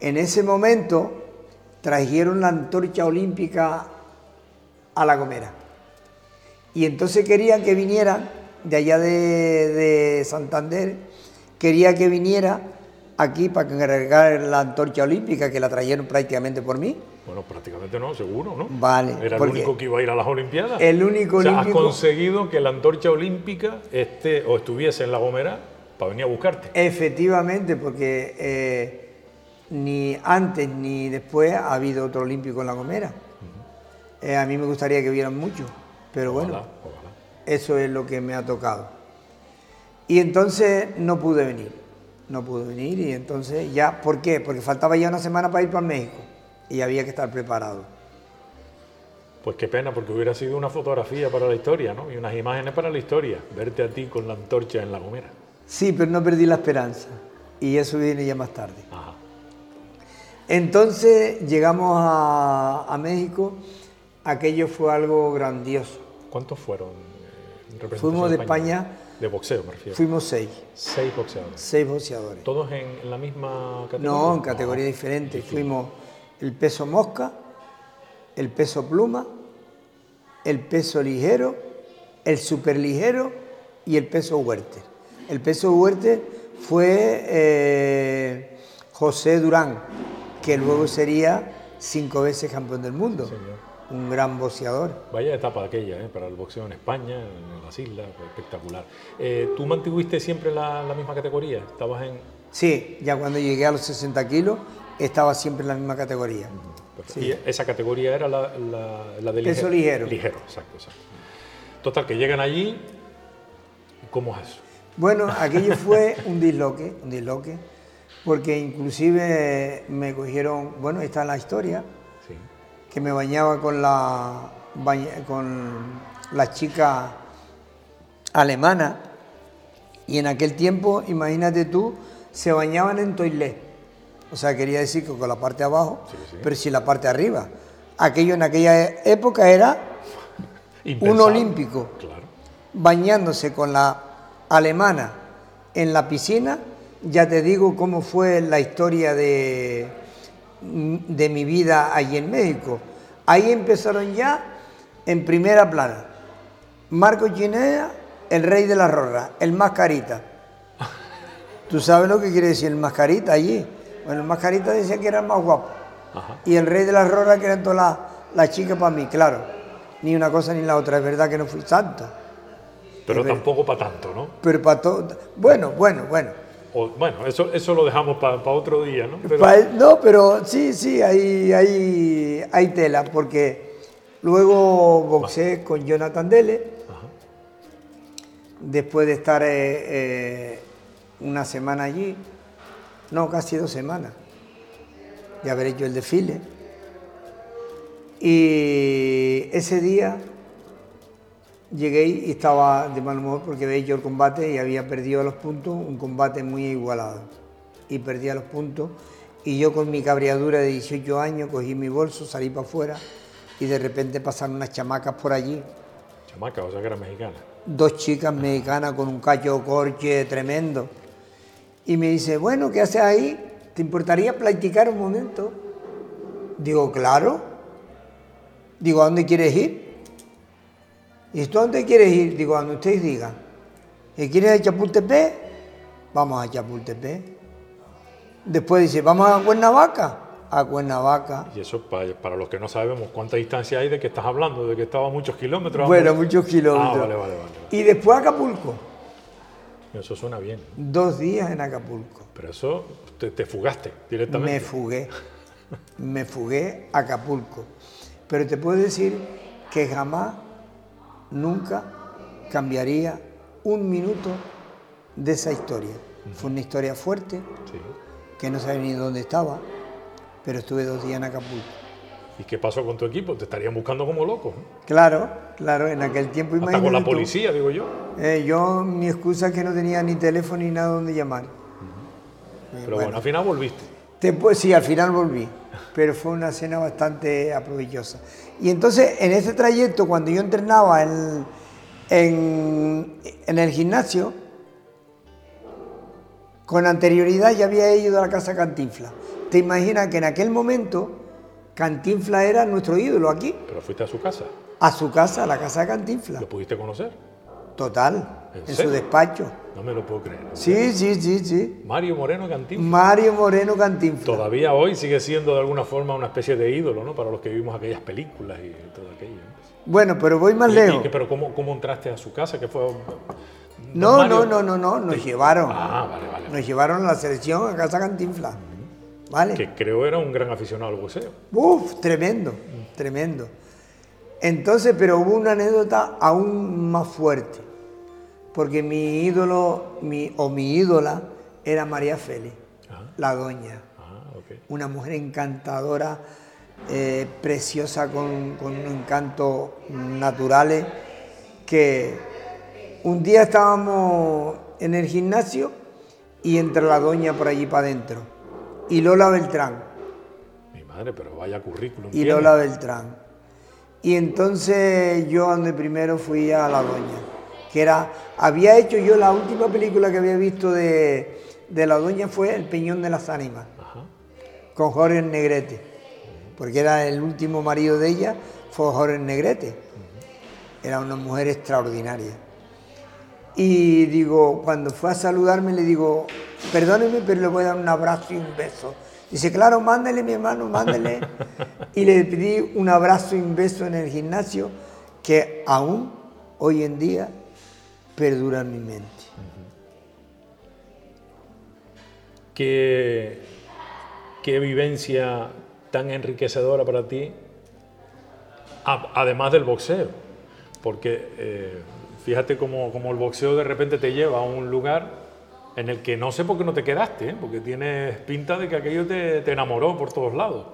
en ese momento, trajeron la antorcha olímpica a La Gomera. Y entonces querían que vinieran de allá de, Santander quería que viniera aquí para cargar la antorcha olímpica, que la trajeron prácticamente por mí. Bueno, prácticamente no, seguro, ¿no? Vale. Era el único que iba a ir a las Olimpiadas. El único o sea, olímpico- has conseguido que la antorcha olímpica esté o estuviese en La Gomera para venir a buscarte. Efectivamente, porque eh, ni antes ni después ha habido otro olímpico en La Gomera. Eh, a mí me gustaría que hubieran muchos, pero bueno, ojalá. eso es lo que me ha tocado. Y entonces no pude venir, no pude venir y entonces ya, ¿por qué? Porque faltaba ya una semana para ir para México y había que estar preparado. Pues qué pena, porque hubiera sido una fotografía para la historia, ¿no? Y unas imágenes para la historia. Verte a ti con la antorcha en La Gomera. Sí, pero no perdí la esperanza y eso viene ya más tarde. Ajá. Entonces llegamos a, a México, aquello fue algo grandioso. ¿Cuántos fueron? eh, en Fuimos de España. De boxeo, me refiero. Fuimos seis, Seis boxeadores. seis boxeadores. ¿Todos en, en la misma categoría? No, en categorías diferentes. Fuimos el peso mosca, el peso pluma, el peso ligero, el superligero y el peso huerte. El peso huerte fue eh, José Durán, que luego sería cinco veces campeón del mundo. Un gran boxeador. Vaya etapa aquella, ¿eh? Para el boxeo en España, en las islas, espectacular. Eh, ¿Tú mantuviste siempre la, la misma categoría? ¿Estabas en...? Sí, ya cuando llegué a los 60 kilos estaba siempre en la misma categoría. Y esa categoría era la, la, la de Peso ligero. Ligero, exacto, exacto. Total, que llegan allí, ¿cómo es eso? Bueno, *laughs* aquello fue un disloque, un disloque, porque inclusive me cogieron, bueno, está la historia, Sí. que me bañaba con la, baña- con la chica alemana, y en aquel tiempo, imagínate tú, se bañaban en toilet. O sea, quería decir que con la parte de abajo, Sí, sí. pero si la parte de arriba. Aquello en aquella época era un olímpico Claro. bañándose con la alemana en la piscina, ya te digo cómo fue la historia de, de mi vida allí en México. Ahí empezaron ya en primera plana. Marco Ginea, el rey de la rorra, el mascarita. *laughs* ¿Tú sabes lo que quiere decir el mascarita allí? Bueno, el mascarita decía que era el más guapo. Ajá. Y el rey de la rorra que eran todas las las chicas para mí, claro. Ni una cosa ni la otra, es verdad que no fui santo. Pero Es tampoco para tanto, ¿no? Pero para todo. Bueno, bueno, bueno. O- bueno, eso, eso lo dejamos para otro día, ¿no? Pero- no, pero sí, sí, hay, hay, hay tela, porque luego boxeé con Jonathan Dele, Ajá. después de estar eh, eh, una semana allí, no, casi dos semanas, de haber hecho el desfile. Y ese día llegué y estaba de mal humor porque había hecho el combate y había perdido los puntos, un combate muy igualado. Y perdía los puntos. Y yo con mi cabreadura de 18 años cogí mi bolso, salí para afuera y de repente pasaron unas chamacas por allí. Chamaca, o sea que era mexicana. Dos chicas mexicanas con un cacho corche tremendo. Y me dice, bueno, ¿qué haces ahí? ¿Te importaría platicar un momento? Digo, claro. Digo, ¿a dónde quieres ir? ¿Y tú a dónde quieres ir? Digo, a donde ustedes digan. ¿Y quieres a Chapultepec? Vamos a Chapultepec. Después dice, ¿vamos a Cuernavaca? A Cuernavaca. Y eso, para, para los que no sabemos cuánta distancia hay de que estás hablando, de que estaba muchos kilómetros. Bueno, muchos kilómetros. Ah, vale, vale, vale. Y después a Acapulco. Eso suena bien. Dos días en Acapulco. Pero eso te, te fugaste directamente. Me fugué. Me fugué a Acapulco. Pero te puedo decir que jamás, nunca cambiaría un minuto de esa historia. Fue una historia fuerte, Sí. que no sabía ni dónde estaba, pero estuve dos días en Acapulco. ¿Y qué pasó con tu equipo? Te estarían buscando como loco. ¿eh? Claro, claro, en aquel tiempo Hasta con la imagínate tú, policía, digo yo. eh, yo, mi excusa es que no tenía ni teléfono ni nada donde llamar. Pero bueno, al final volviste. Te sí, al final volví, pero fue una cena bastante aprovechosa. Y entonces, en ese trayecto, cuando yo entrenaba en, en, en el gimnasio, con anterioridad ya había ido a la casa Cantinfla. Te imaginas que en aquel momento Cantinfla era nuestro ídolo aquí, Pero fuiste a su casa. a su casa, a la casa de Cantinfla. ¿Lo pudiste conocer? Total, ¿En en, su despacho. No me lo puedo creer. Sí, sí, sí, sí. Mario Moreno Cantinflas. Mario Moreno Cantinflas. Todavía hoy sigue siendo de alguna forma una especie de ídolo, ¿no? Para los que vimos aquellas películas y todo aquello. Bueno, pero voy más Y- lejos. pero ¿cómo, ¿cómo entraste a su casa? que fue? No, Mario- no, no, no, no, nos llevaron. Ah, vale, vale. Nos llevaron a la selección a Casa Cantinflas. ¿Vale? Que creo era un gran aficionado al boxeo. Uf, tremendo, tremendo. Entonces, pero hubo una anécdota aún más fuerte, porque mi ídolo, mi, o mi ídola, era María Félix, la doña, Ah, una mujer encantadora, eh, preciosa, con, con un encanto naturales, que un día estábamos en el gimnasio y entra la doña por allí para adentro, y Lola Beltrán, Mi madre, pero vaya currículum. y tiene. Lola Beltrán. Y entonces yo donde primero fui a la doña, que era, había hecho yo la última película que había visto de, de la doña fue El Peñón de las Ánimas, Ajá. con Jorge Negrete, porque era el último marido de ella, fue Jorge Negrete. Era una mujer extraordinaria. Y digo, cuando fue a saludarme, le digo, perdóneme, pero le voy a dar un abrazo y un beso. Dice, claro, mándele, mi hermano, mándele. y le pedí un abrazo y un beso en el gimnasio que aún hoy en día perdura en mi mente. ¿Qué, qué vivencia tan enriquecedora para ti, además del boxeo? Porque eh, fíjate cómo, cómo el boxeo de repente te lleva a un lugar en el que no sé por qué no te quedaste, ¿eh? porque tienes pinta de que aquello te, te enamoró por todos lados.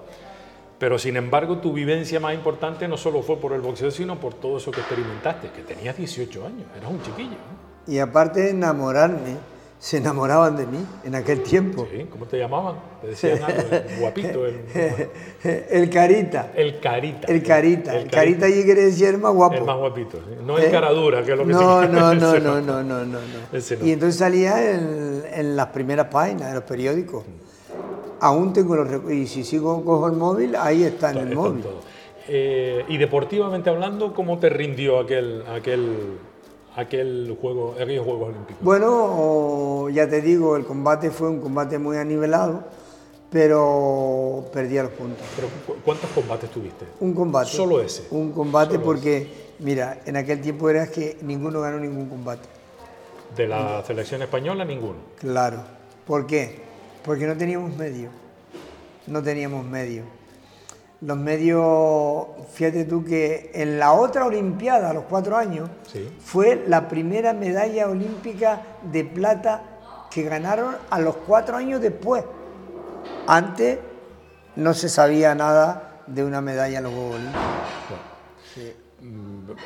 Pero sin embargo, tu vivencia más importante no solo fue por el boxeo, sino por todo eso que experimentaste, que tenías 18 años, eras un chiquillo. ¿no? Y aparte de enamorarme, se enamoraban de mí en aquel tiempo. Sí, ¿Cómo te llamaban? Te decían algo, el *laughs* guapito, el, El carita. el carita. El carita. El carita allí quiere decir el más guapo. El más guapito, ¿sí? no el ¿Eh? cara dura, que es lo que no, se no, no, no, no, no, no, no. Y entonces salía en, en las primeras páginas de los periódicos. Aún tengo los y si sigo cojo el móvil, ahí está en el Está móvil. Eh, y deportivamente hablando, ¿cómo te rindió aquel, aquel, aquel juego, aquellos Juegos Olímpicos? Bueno, ya te digo, el combate fue un combate muy anivelado, pero perdí a los puntos. Pero, ¿cu- ¿Cuántos combates tuviste? Un combate. Solo ese. Un combate Solo porque, mira, en aquel tiempo era que ninguno ganó ningún combate. De la selección española, ninguno. Claro. ¿Por qué? Porque no teníamos medios. No teníamos medios. Los medios, fíjate tú que en la otra Olimpiada, a los cuatro años, Sí. fue la primera medalla olímpica de plata que ganaron a los cuatro años después. Antes no se sabía nada de una medalla en los Juegos Olímpicos. Sí.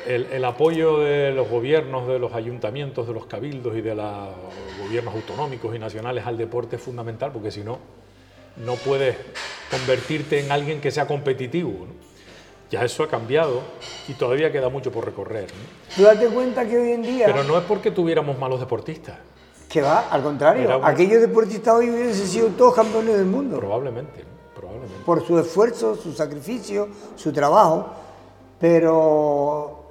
El, el apoyo de los gobiernos, de los ayuntamientos, de los cabildos y de los gobiernos autonómicos y nacionales al deporte es fundamental porque si no, no puedes convertirte en alguien que sea competitivo. ¿no? Ya eso ha cambiado y todavía queda mucho por recorrer. ¿no? Tú date cuenta que hoy en día... Pero no es porque tuviéramos malos deportistas, Que va, al contrario, un- aquellos deportistas hoy hubiesen sido todos campeones del mundo probablemente, probablemente. por su esfuerzo, su sacrificio, su trabajo, pero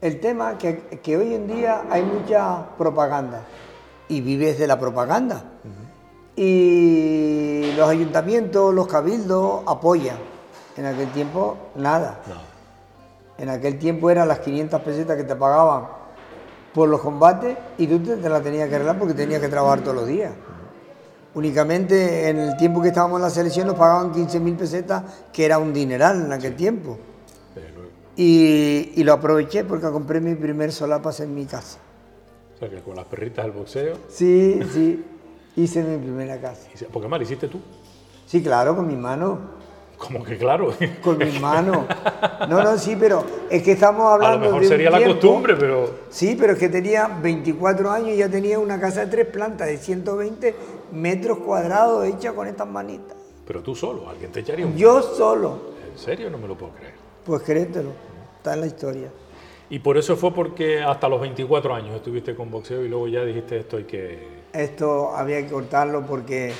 el tema que, que hoy en día hay mucha propaganda y vives de la propaganda y los ayuntamientos, los cabildos apoyan. En aquel tiempo nada. No. En aquel tiempo eran las 500 pesetas que te pagaban por los combates y tú te, te las tenías que arreglar porque tenías que trabajar todos los días. Únicamente en el tiempo que estábamos en la selección nos pagaban 15.000 pesetas, que era un dineral en aquel tiempo. Y, y lo aproveché porque compré mi primer solapas en mi casa. O sea que con las perritas del boxeo, Sí, sí, hice mi primera casa. y porque mal hiciste tú. Sí, claro, con mi mano. Como que claro, *laughs* Con mi mano. No, no, sí, pero es que estamos a hablando lo mejor de sería la tiempo- costumbre, pero Sí, pero es que tenía 24 años y ya tenía una casa de tres plantas de 120 metros cuadrados hecha con estas manitas. Pero tú solo, alguien te echaría un... Yo solo, ¿En serio? No me lo puedo creer. pues créetelo, está en la historia. Y por eso fue porque hasta los 24 años estuviste con boxeo y luego ya dijiste esto hay que... Esto había que cortarlo porque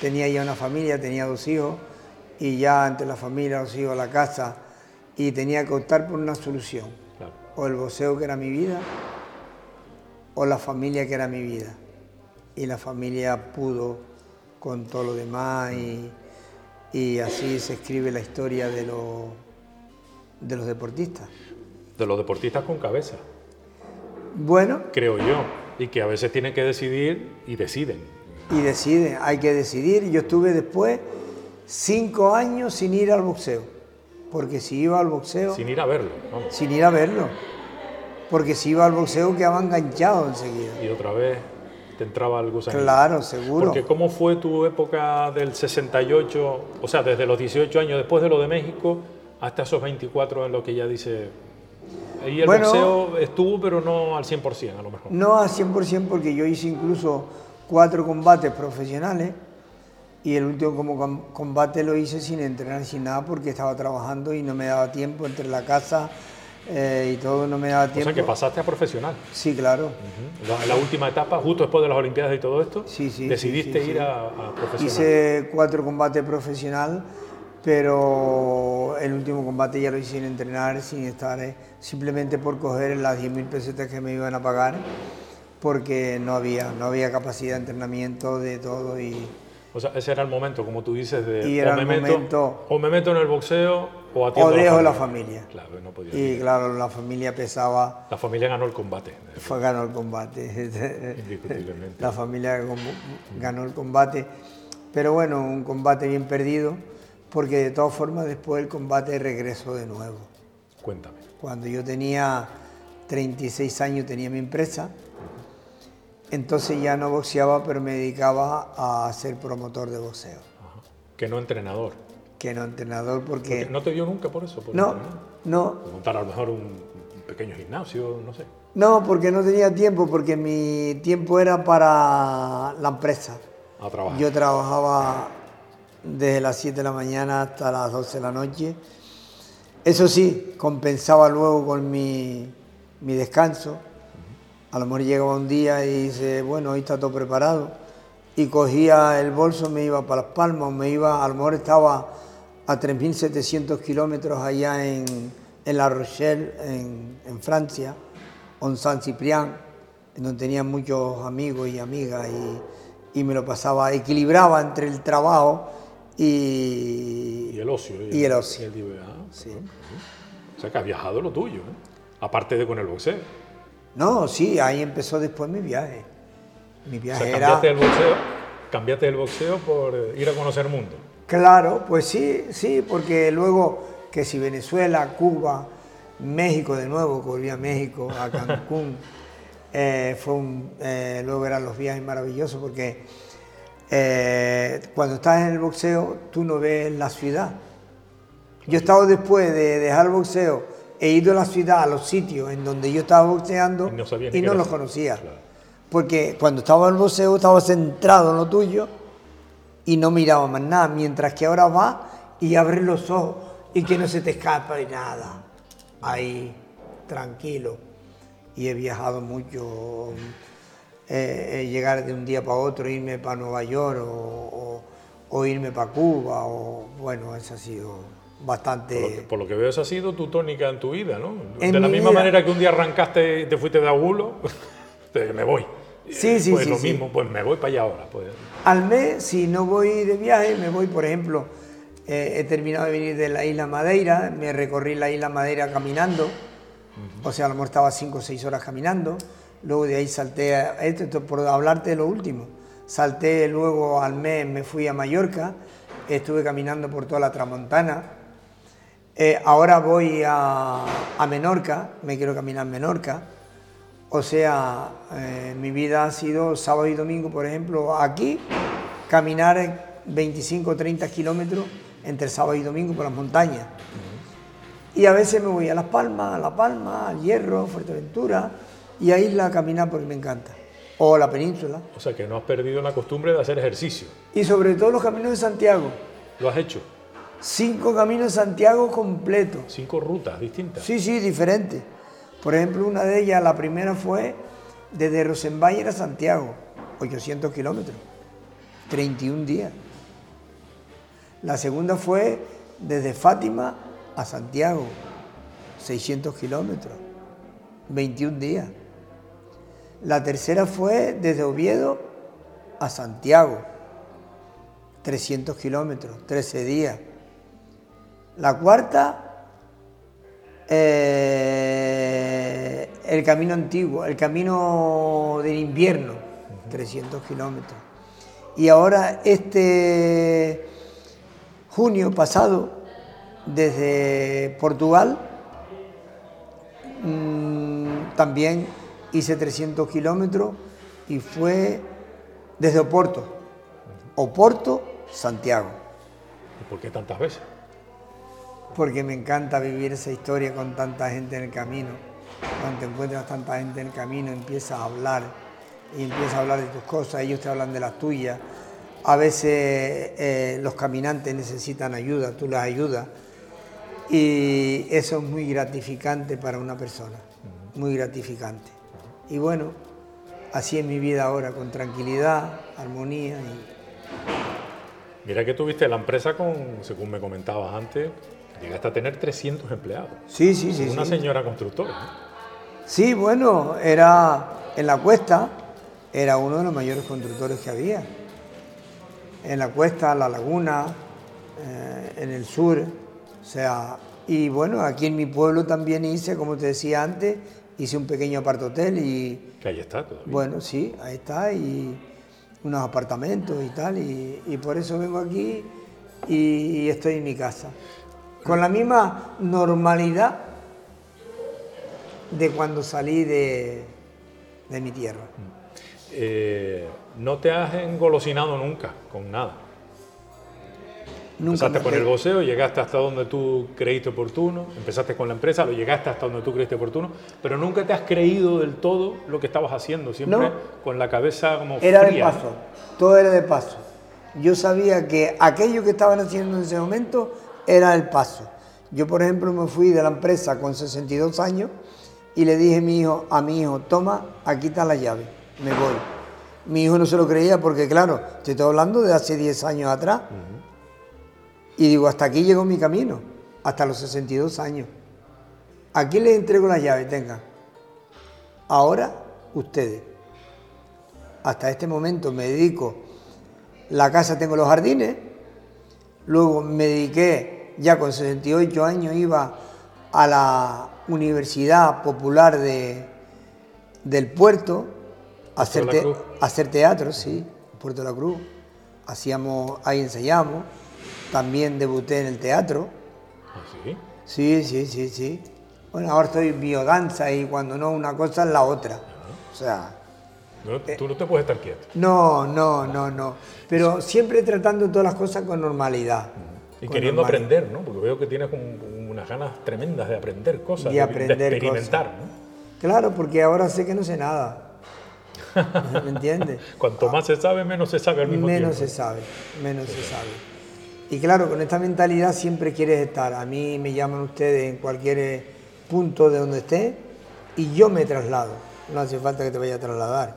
tenía ya una familia, tenía dos hijos y ya entre la familia, los hijos, la casa y tenía que optar por una solución. Claro. O el boxeo que era mi vida o la familia que era mi vida. Y la familia pudo con todo lo demás y, y así se escribe la historia de, de los deportistas. De los deportistas con cabeza. Bueno. Creo yo. Y que a veces tienen que decidir y deciden. Y deciden, hay que decidir. Yo estuve después cinco años sin ir al boxeo. Porque si iba al boxeo... Sin ir a verlo. Sin ir a verlo. Porque si iba al boxeo quedaba enganchado enseguida. Y otra vez te entraba algo Claro, seguro. Porque ¿cómo fue tu época del 68, o sea, desde los 18 años después de lo de México hasta esos 24 en lo que ya dice... Ahí el boxeo estuvo, pero no al 100% a lo mejor. No al 100% porque yo hice incluso cuatro combates profesionales y el último combate lo hice sin entrenar, sin nada, porque estaba trabajando y no me daba tiempo entre la casa eh, y todo, no me daba tiempo. O sea que pasaste a profesional. Sí, claro. la, última etapa, justo después de las Olimpiadas y todo esto, sí, sí, decidiste ir a, a, profesional. Hice cuatro combates profesional, pero el último combate ya lo hice sin entrenar, sin estar, eh, simplemente por coger las 10.000 pesetas que me iban a pagar, porque no había, no había capacidad de entrenamiento de todo y o sea, ese era el momento, como tú dices, de y era o, me el meto, o me meto en el boxeo o atiendo o dejo la familia. La familia. Claro, no podía y claro, la familia pesaba... La familia ganó el combate. Fue, ganó el combate. Indiscutiblemente. *laughs* La familia ganó el combate. Pero bueno, un combate bien perdido, porque de todas formas después el combate regresó de nuevo. Cuéntame. Cuando yo tenía 36 años tenía mi empresa entonces ya no boxeaba, pero me dedicaba a ser promotor de boxeo. Que no entrenador. Que no entrenador porque... ¿No te dio nunca por eso? no, no. Montar a lo mejor un pequeño gimnasio, no sé. No, porque no tenía tiempo, porque mi tiempo era para la empresa. A trabajar. Yo trabajaba desde las 7 de la mañana hasta las 12 de la noche. Eso sí, compensaba luego con mi, mi descanso a lo mejor llegaba un día y dice, bueno, hoy está todo preparado. Y cogía el bolso, me iba para Las Palmas, me iba, a lo mejor estaba a 3.700 kilómetros allá en, La Rochelle, en, Francia, o en San Ciprián, en donde tenía muchos amigos y amigas, y, me lo pasaba, equilibraba entre el trabajo y, y el ocio. Y, el, ocio. sí. O sea que has viajado lo tuyo, aparte de con el boxeo. No, sí, ahí empezó después mi viaje. Mi viaje cambiaste el boxeo, cambiaste el boxeo por ir a conocer el mundo. Claro, pues sí, sí, porque luego que si Venezuela, Cuba, México de nuevo, que volví a México, a Cancún, *laughs* eh, fue un, eh, luego eran los viajes maravillosos porque eh, cuando estás en el boxeo tú no ves la ciudad. Yo he estado después de dejar el boxeo he ido a la ciudad, a los sitios en donde yo estaba boxeando y no, los conocía. Porque cuando estaba en el boxeo estaba centrado en lo tuyo y no miraba más nada, mientras que ahora va y abre los ojos y que no se te escapa de nada. Ahí, tranquilo. Y he viajado mucho, eh, llegar de un día para otro, irme para Nueva York o, o irme para Cuba, o bueno, eso ha sido bastante... Por lo, que, veo, esa ha sido tu tónica en tu vida, ¿no? de la misma manera que un día arrancaste y te fuiste de agulo, *laughs* me voy. Sí, sí, pues sí. lo mismo, pues me voy para allá ahora. Pues. Al mes, si no voy de viaje, me voy, por ejemplo, eh, he terminado de venir de la isla Madeira, me recorrí la isla Madeira caminando, o sea, a lo mejor estaba 5 o 6 horas caminando, luego de ahí salté, a, esto por hablarte de lo último, salté luego al mes, me fui a Mallorca, estuve caminando por toda la Tramontana, eh, ahora voy a, Menorca, me quiero caminar Menorca. O sea, eh, mi vida ha sido sábado y domingo, por ejemplo, aquí, caminar 25 o 30 kilómetros entre sábado y domingo por las montañas. Y a veces me voy a Las Palmas, a La Palma, al Hierro, Fuerteventura, y a Isla a caminar porque me encanta. O la península. O sea que no has perdido la costumbre de hacer ejercicio. Y sobre todo los caminos de Santiago. ¿Lo has hecho? cinco caminos de Santiago completos. Cinco rutas distintas. Sí, sí, diferentes. Por ejemplo, una de ellas, la primera fue desde Rosenbayer a Santiago, 800 kilómetros, 31 días. La segunda fue desde Fátima a Santiago, 600 kilómetros, 21 días. La tercera fue desde Oviedo a Santiago, 300 kilómetros, 13 días. La cuarta, eh, el camino antiguo, el camino del invierno, 300 kilómetros. Y ahora este junio pasado, desde Portugal, mm, también hice 300 kilómetros y fue desde Oporto, Oporto, Santiago. ¿Y por qué tantas veces? Porque me encanta vivir esa historia con tanta gente en el camino. Cuando te encuentras tanta gente en el camino, empiezas a hablar y empiezas a hablar de tus cosas, ellos te hablan de las tuyas. A veces eh, los caminantes necesitan ayuda, tú las ayudas. Y eso es muy gratificante para una persona, muy gratificante. Y bueno, así es mi vida ahora, con tranquilidad, armonía. Y... Mira que tuviste la empresa con, según me comentabas antes, llegaste a tener 300 empleados. Sí, sí, sí. Una señora constructora. Sí, bueno, era en la cuesta, era uno de los mayores constructores que había. En la cuesta, la laguna, eh, en el sur, o sea, y bueno, aquí en mi pueblo también hice, como te decía antes, hice un pequeño apartotel y... Que ahí está todavía. Bueno, sí, ahí está, y unos apartamentos y tal, y, por eso vengo aquí y, estoy en mi casa. Con la misma normalidad de cuando salí de, de mi tierra. Eh, ¿No te has engolosinado nunca con nada? Nunca empezaste con el voceo, llegaste hasta donde tú creíste oportuno, empezaste con la empresa, lo llegaste hasta donde tú creíste oportuno, pero nunca te has creído del todo lo que estabas haciendo, siempre con la cabeza como Era de paso, todo era de paso. Yo sabía que aquello que estaban haciendo en ese momento era el paso. Yo, por ejemplo, me fui de la empresa con 62 años y le dije a mi hijo, a mi hijo, toma, aquí está la llave, me voy. Mi hijo no se lo creía porque, claro, te estoy hablando de hace 10 años atrás. Y digo, hasta aquí llegó mi camino, hasta los 62 años. Aquí les entrego la llave, tengan. Ahora, ustedes. Hasta este momento me dedico, la casa tengo los jardines, luego me dediqué, ya con 68 años iba a la Universidad Popular de, del Puerto a hacer, hacer teatro, sí, Puerto de la Cruz. Hacíamos, ahí ensayamos también debuté en el teatro. ¿Ah, sí? Sí, sí, sí, sí. Bueno, ahora estoy biodanza y cuando no una cosa es la otra. O sea... tú no te puedes estar quieto. No, no, no, no. Pero siempre tratando todas las cosas con normalidad. Y queriendo aprender, ¿no? Porque veo que tienes unas ganas tremendas de aprender cosas, de, aprender de experimentar, ¿no? Claro, porque ahora sé que no sé nada. ¿Me *laughs* entiendes? Cuanto más se sabe, menos se sabe al mismo tiempo. Menos se sabe, menos se sabe. Y claro, con esta mentalidad siempre quieres estar. A mí me llaman ustedes en cualquier eh, punto de donde esté y yo me traslado. No hace falta que te vaya a trasladar.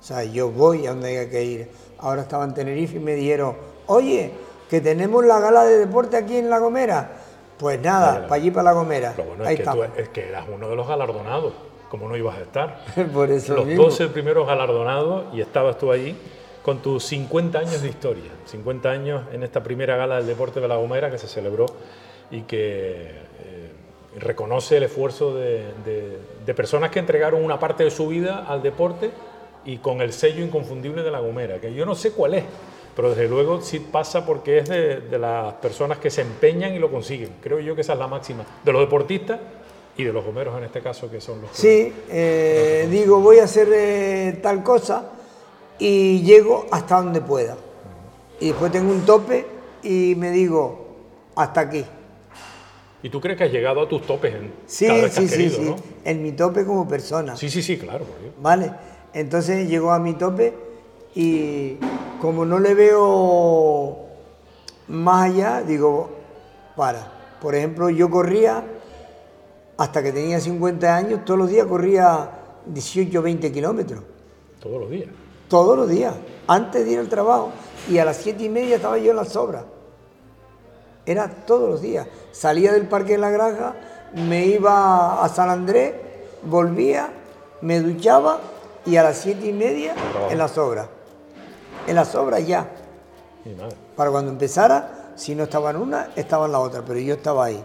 O sea, yo voy a donde haya que ir. Ahora estaba en Tenerife y me dijeron, oye, que tenemos la gala de deporte aquí en La Gomera. Pues nada, para allí, para La Gomera. Ahí es, que es que eras uno de los galardonados. como no ibas a estar? *laughs* Por eso Los 12 primeros galardonados y estabas tú allí con tus 50 años de historia, 50 años en esta primera gala del deporte de La Gomera que se celebró y que eh, reconoce el esfuerzo de, personas que entregaron una parte de su vida al deporte y con el sello inconfundible de La Gomera, que yo no sé cuál es, pero desde luego sí pasa porque es de, las personas que se empeñan y lo consiguen. Creo yo que esa es la máxima de los deportistas y de los gomeros en este caso, que son los que... Sí, eh, digo, voy a hacer eh, tal cosa y llego hasta donde pueda. Y después tengo un tope y me digo, hasta aquí. ¿Y tú crees que has llegado a tus topes en sí, cada sí, sí, sí. En mi tope como persona. Sí, sí, sí, claro. Vale. Entonces llego a mi tope y como no le veo más allá, digo, para. Por ejemplo, yo corría hasta que tenía 50 años, todos los días corría 18 o 20 kilómetros. Todos los días todos los días, antes de ir al trabajo. Y a las siete y media estaba yo en la sobra. Era todos los días. Salía del parque de la granja, me iba a San Andrés, volvía, me duchaba y a las siete y media en las obras. En las obras ya. Para cuando empezara, si no estaba en una, estaba en la otra, pero yo estaba ahí.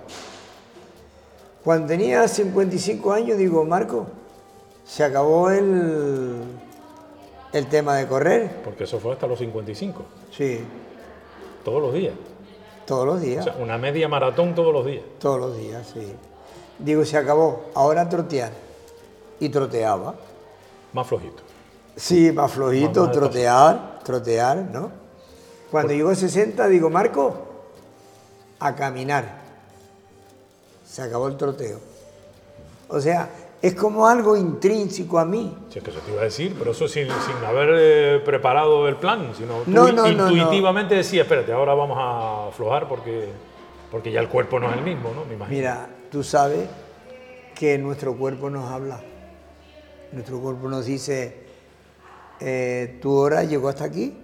Cuando tenía 55 años, digo, Marco, se acabó el, el tema de correr. Porque eso fue hasta los 55, Sí, todos los días. todos los O días. sea, una media maratón todos los días. Todos los días, sí. Digo, se acabó, ahora trotear. Y troteaba. Más flojito. Sí, más flojito, Más- más trotear, trotear, ¿no? Cuando llegó a 60, digo, Marco, a caminar. Se acabó el troteo. O sea, es como algo intrínseco a mí. Si es que eso te iba a decir, pero eso sin, sin haber eh, preparado el plan, sino tú No, no, no, intuitivamente decías, espérate, ahora vamos a aflojar porque, porque ya el cuerpo no es el mismo, ¿no? Me imagino. Mira, tú sabes que nuestro cuerpo nos habla. Nuestro cuerpo nos dice, eh, tu hora llegó hasta aquí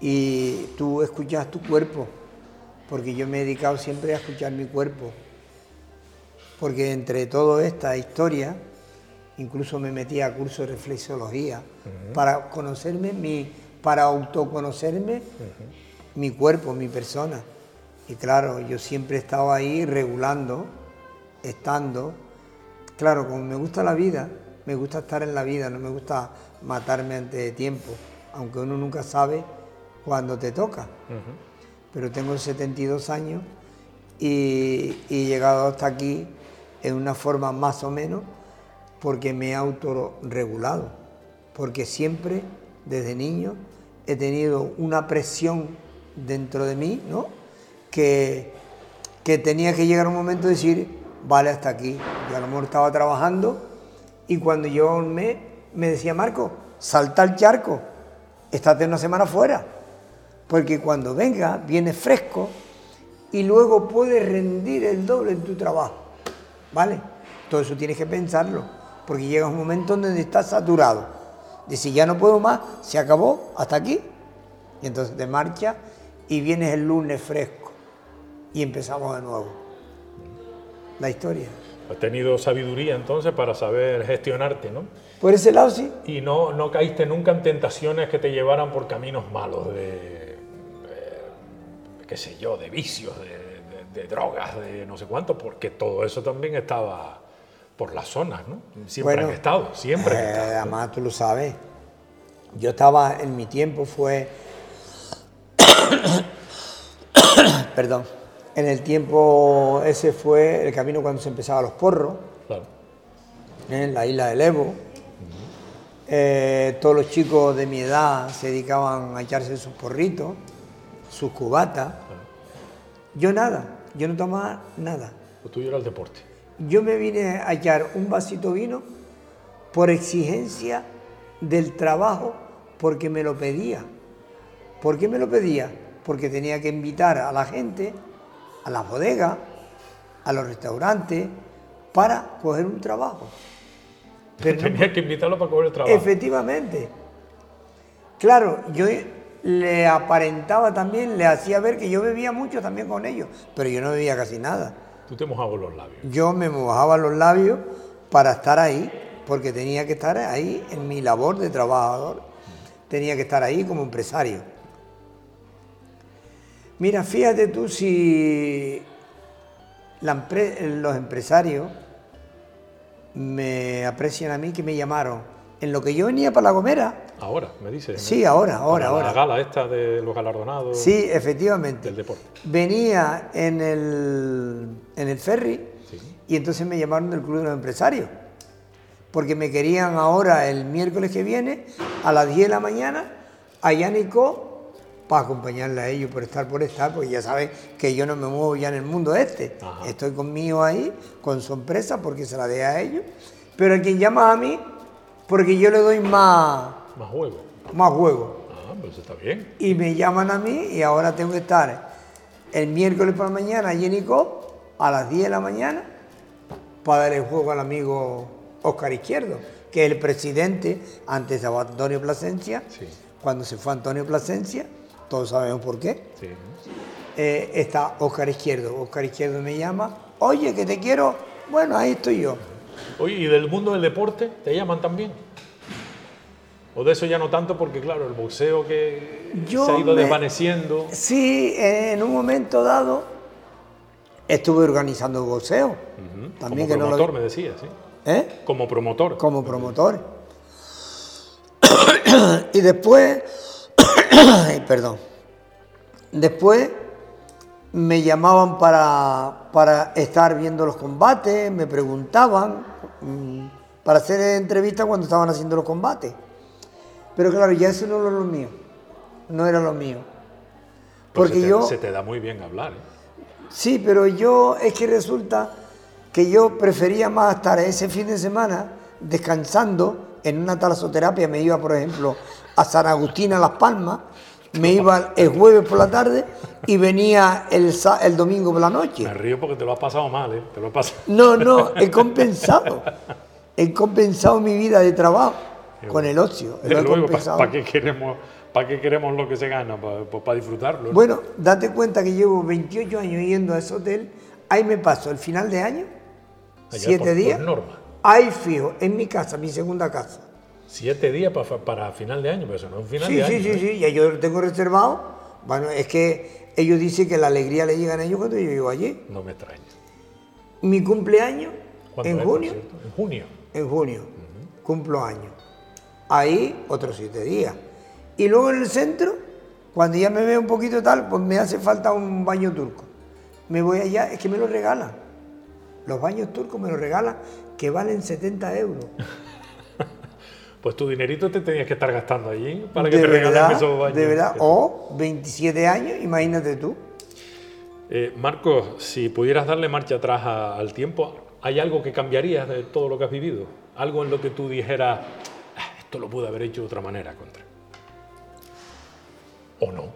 y tú escuchas tu cuerpo, porque yo me he dedicado siempre a escuchar mi cuerpo, porque entre toda esta historia, incluso me metí a curso de reflexología para conocerme, mi, para autoconocerme mi cuerpo, mi persona. Y claro, yo siempre he estado ahí regulando, estando. Claro, como me gusta la vida, me gusta estar en la vida, no me gusta matarme antes de tiempo, aunque uno nunca sabe cuándo te toca. Pero tengo 72 años y, y he llegado hasta aquí en una forma más o menos porque me he autorregulado, porque siempre desde niño he tenido una presión dentro de mí, ¿no? Que, que tenía que llegar un momento de decir, vale, hasta aquí. Yo a lo mejor estaba trabajando y cuando yo un mes me decía, Marco, salta al charco, estate una semana fuera, porque cuando venga viene fresco y luego puedes rendir el doble en tu trabajo, ¿vale? Todo eso tienes que pensarlo, porque llega un momento en donde estás saturado. De si ya no puedo más, se acabó, hasta aquí. Y entonces te marchas y vienes el lunes fresco y empezamos de nuevo. La historia. Has tenido sabiduría entonces para saber gestionarte, ¿no? Por ese lado sí. Y no, no caíste nunca en tentaciones que te llevaran por caminos malos, de, de, qué sé yo, de vicios, de, de- drogas, de no sé cuánto, porque todo eso también estaba por las zonas, ¿no? Siempre Bueno, han estado, siempre han Eh, además tú lo sabes. Yo estaba, en mi tiempo fue... *coughs* Perdón. En el tiempo ese fue el camino cuando se empezaba los porros, Claro. en la isla del Evo. Eh, todos los chicos de mi edad se dedicaban a echarse sus porritos, sus cubatas. Yo nada, yo no tomaba nada. Lo tuyo era el deporte. Yo me vine a echar un vasito vino por exigencia del trabajo, porque me lo pedía. ¿Por qué me lo pedía? Porque tenía que invitar a la gente, a las bodegas, a los restaurantes, para coger un trabajo. *laughs* Pero no- Tenía que invitarlo para coger el trabajo. Efectivamente. Claro, yo le aparentaba también, le hacía ver que yo bebía mucho también con ellos, pero yo no bebía casi nada. Tú te mojabas los labios. Yo me mojaba los labios para estar ahí, porque tenía que estar ahí en mi labor de trabajador. Tenía que estar ahí como empresario. Mira, fíjate tú si la los empresarios me aprecian a mí que me llamaron. En lo que yo venía para La Gomera, Ahora, me dices. Sí, ahora, ahora, ahora. La gala esta de los galardonados. Sí, efectivamente. Del deporte. Venía en el, en el ferry Sí. y entonces me llamaron del Club de los Empresarios. Porque me querían ahora el miércoles que viene a las 10 de la mañana a Yánico para acompañarle a ellos por estar por estar, porque ya saben que yo no me muevo ya en el mundo este. Ajá. Estoy conmigo ahí, con su empresa, porque se la deja a ellos. Pero a quien llama a mí, porque yo le doy más, Más juego. más juego. Ah, pues está bien. Y me llaman a mí y ahora tengo que estar el miércoles por la mañana allí en Icó, a las 10 de la mañana para dar el juego al amigo Óscar Izquierdo, que es el presidente, antes estaba Antonio Plasencia, Sí. cuando se fue Antonio Plasencia, todos sabemos por qué, Sí. eh, está Óscar Izquierdo. Óscar Izquierdo me llama, oye, que te quiero, bueno, ahí estoy yo. Oye, ¿y del mundo del deporte te llaman también? ¿O de eso ya no tanto porque, claro, el boxeo que Yo se ha ido me- desvaneciendo? Sí, en un momento dado estuve organizando boxeo. También Como que no lo- promotor, me decías, ¿sí? ¿Eh? Como promotor. como promotor. *coughs* y después, *coughs* perdón, después me llamaban para, para estar viendo los combates, me preguntaban mm, para hacer entrevistas cuando estaban haciendo los combates. Pero claro, ya eso no era lo mío, no era lo mío. Pues Porque se te, yo... se te da muy bien hablar. ¿eh? Sí, pero yo es que resulta que yo prefería más estar ese fin de semana descansando en una talasoterapia. Me iba, por ejemplo, a San Agustín, a Las Palmas, me iba el jueves por la tarde y venía el, el domingo por la noche. Me río porque te lo has pasado mal, ¿eh? Te lo has pasado. No, no, he compensado. *laughs* He compensado mi vida de trabajo con el ocio. ¿para qué queremos, para qué queremos lo que se gana? Para disfrutarlo. ¿no? Bueno, date cuenta que llevo 28 años yendo a ese hotel. Ahí me paso el final de año, Allá siete por- por días. norma. Ahí fijo, en mi casa, mi segunda casa. Siete días para, final de año, pero eso no es un final Sí, de sí, año. sí, ¿eh? sí, ya yo lo tengo reservado. Bueno, es que ellos dicen que la alegría le llega a ellos cuando yo llego allí. No me extraña. Mi cumpleaños, ¿Cuándo en es, por junio? En junio. en junio, cumplo años. Ahí otros siete días. Y luego en el centro, cuando ya me veo un poquito tal, pues me hace falta un baño turco. Me voy allá, es que me lo regalan. Los baños turcos me lo regalan, que valen 70 euros. *laughs* Pues tu dinerito te tenías que estar gastando allí para que de te regalen verdad, esos baños. de verdad. O 27 años, imagínate tú. Eh, Marcos, si pudieras darle marcha atrás a- al tiempo, ¿hay algo que cambiarías de todo lo que has vivido? Algo en lo que tú dijeras, "Ah, esto lo pude haber hecho de otra manera, contra. ¿O no?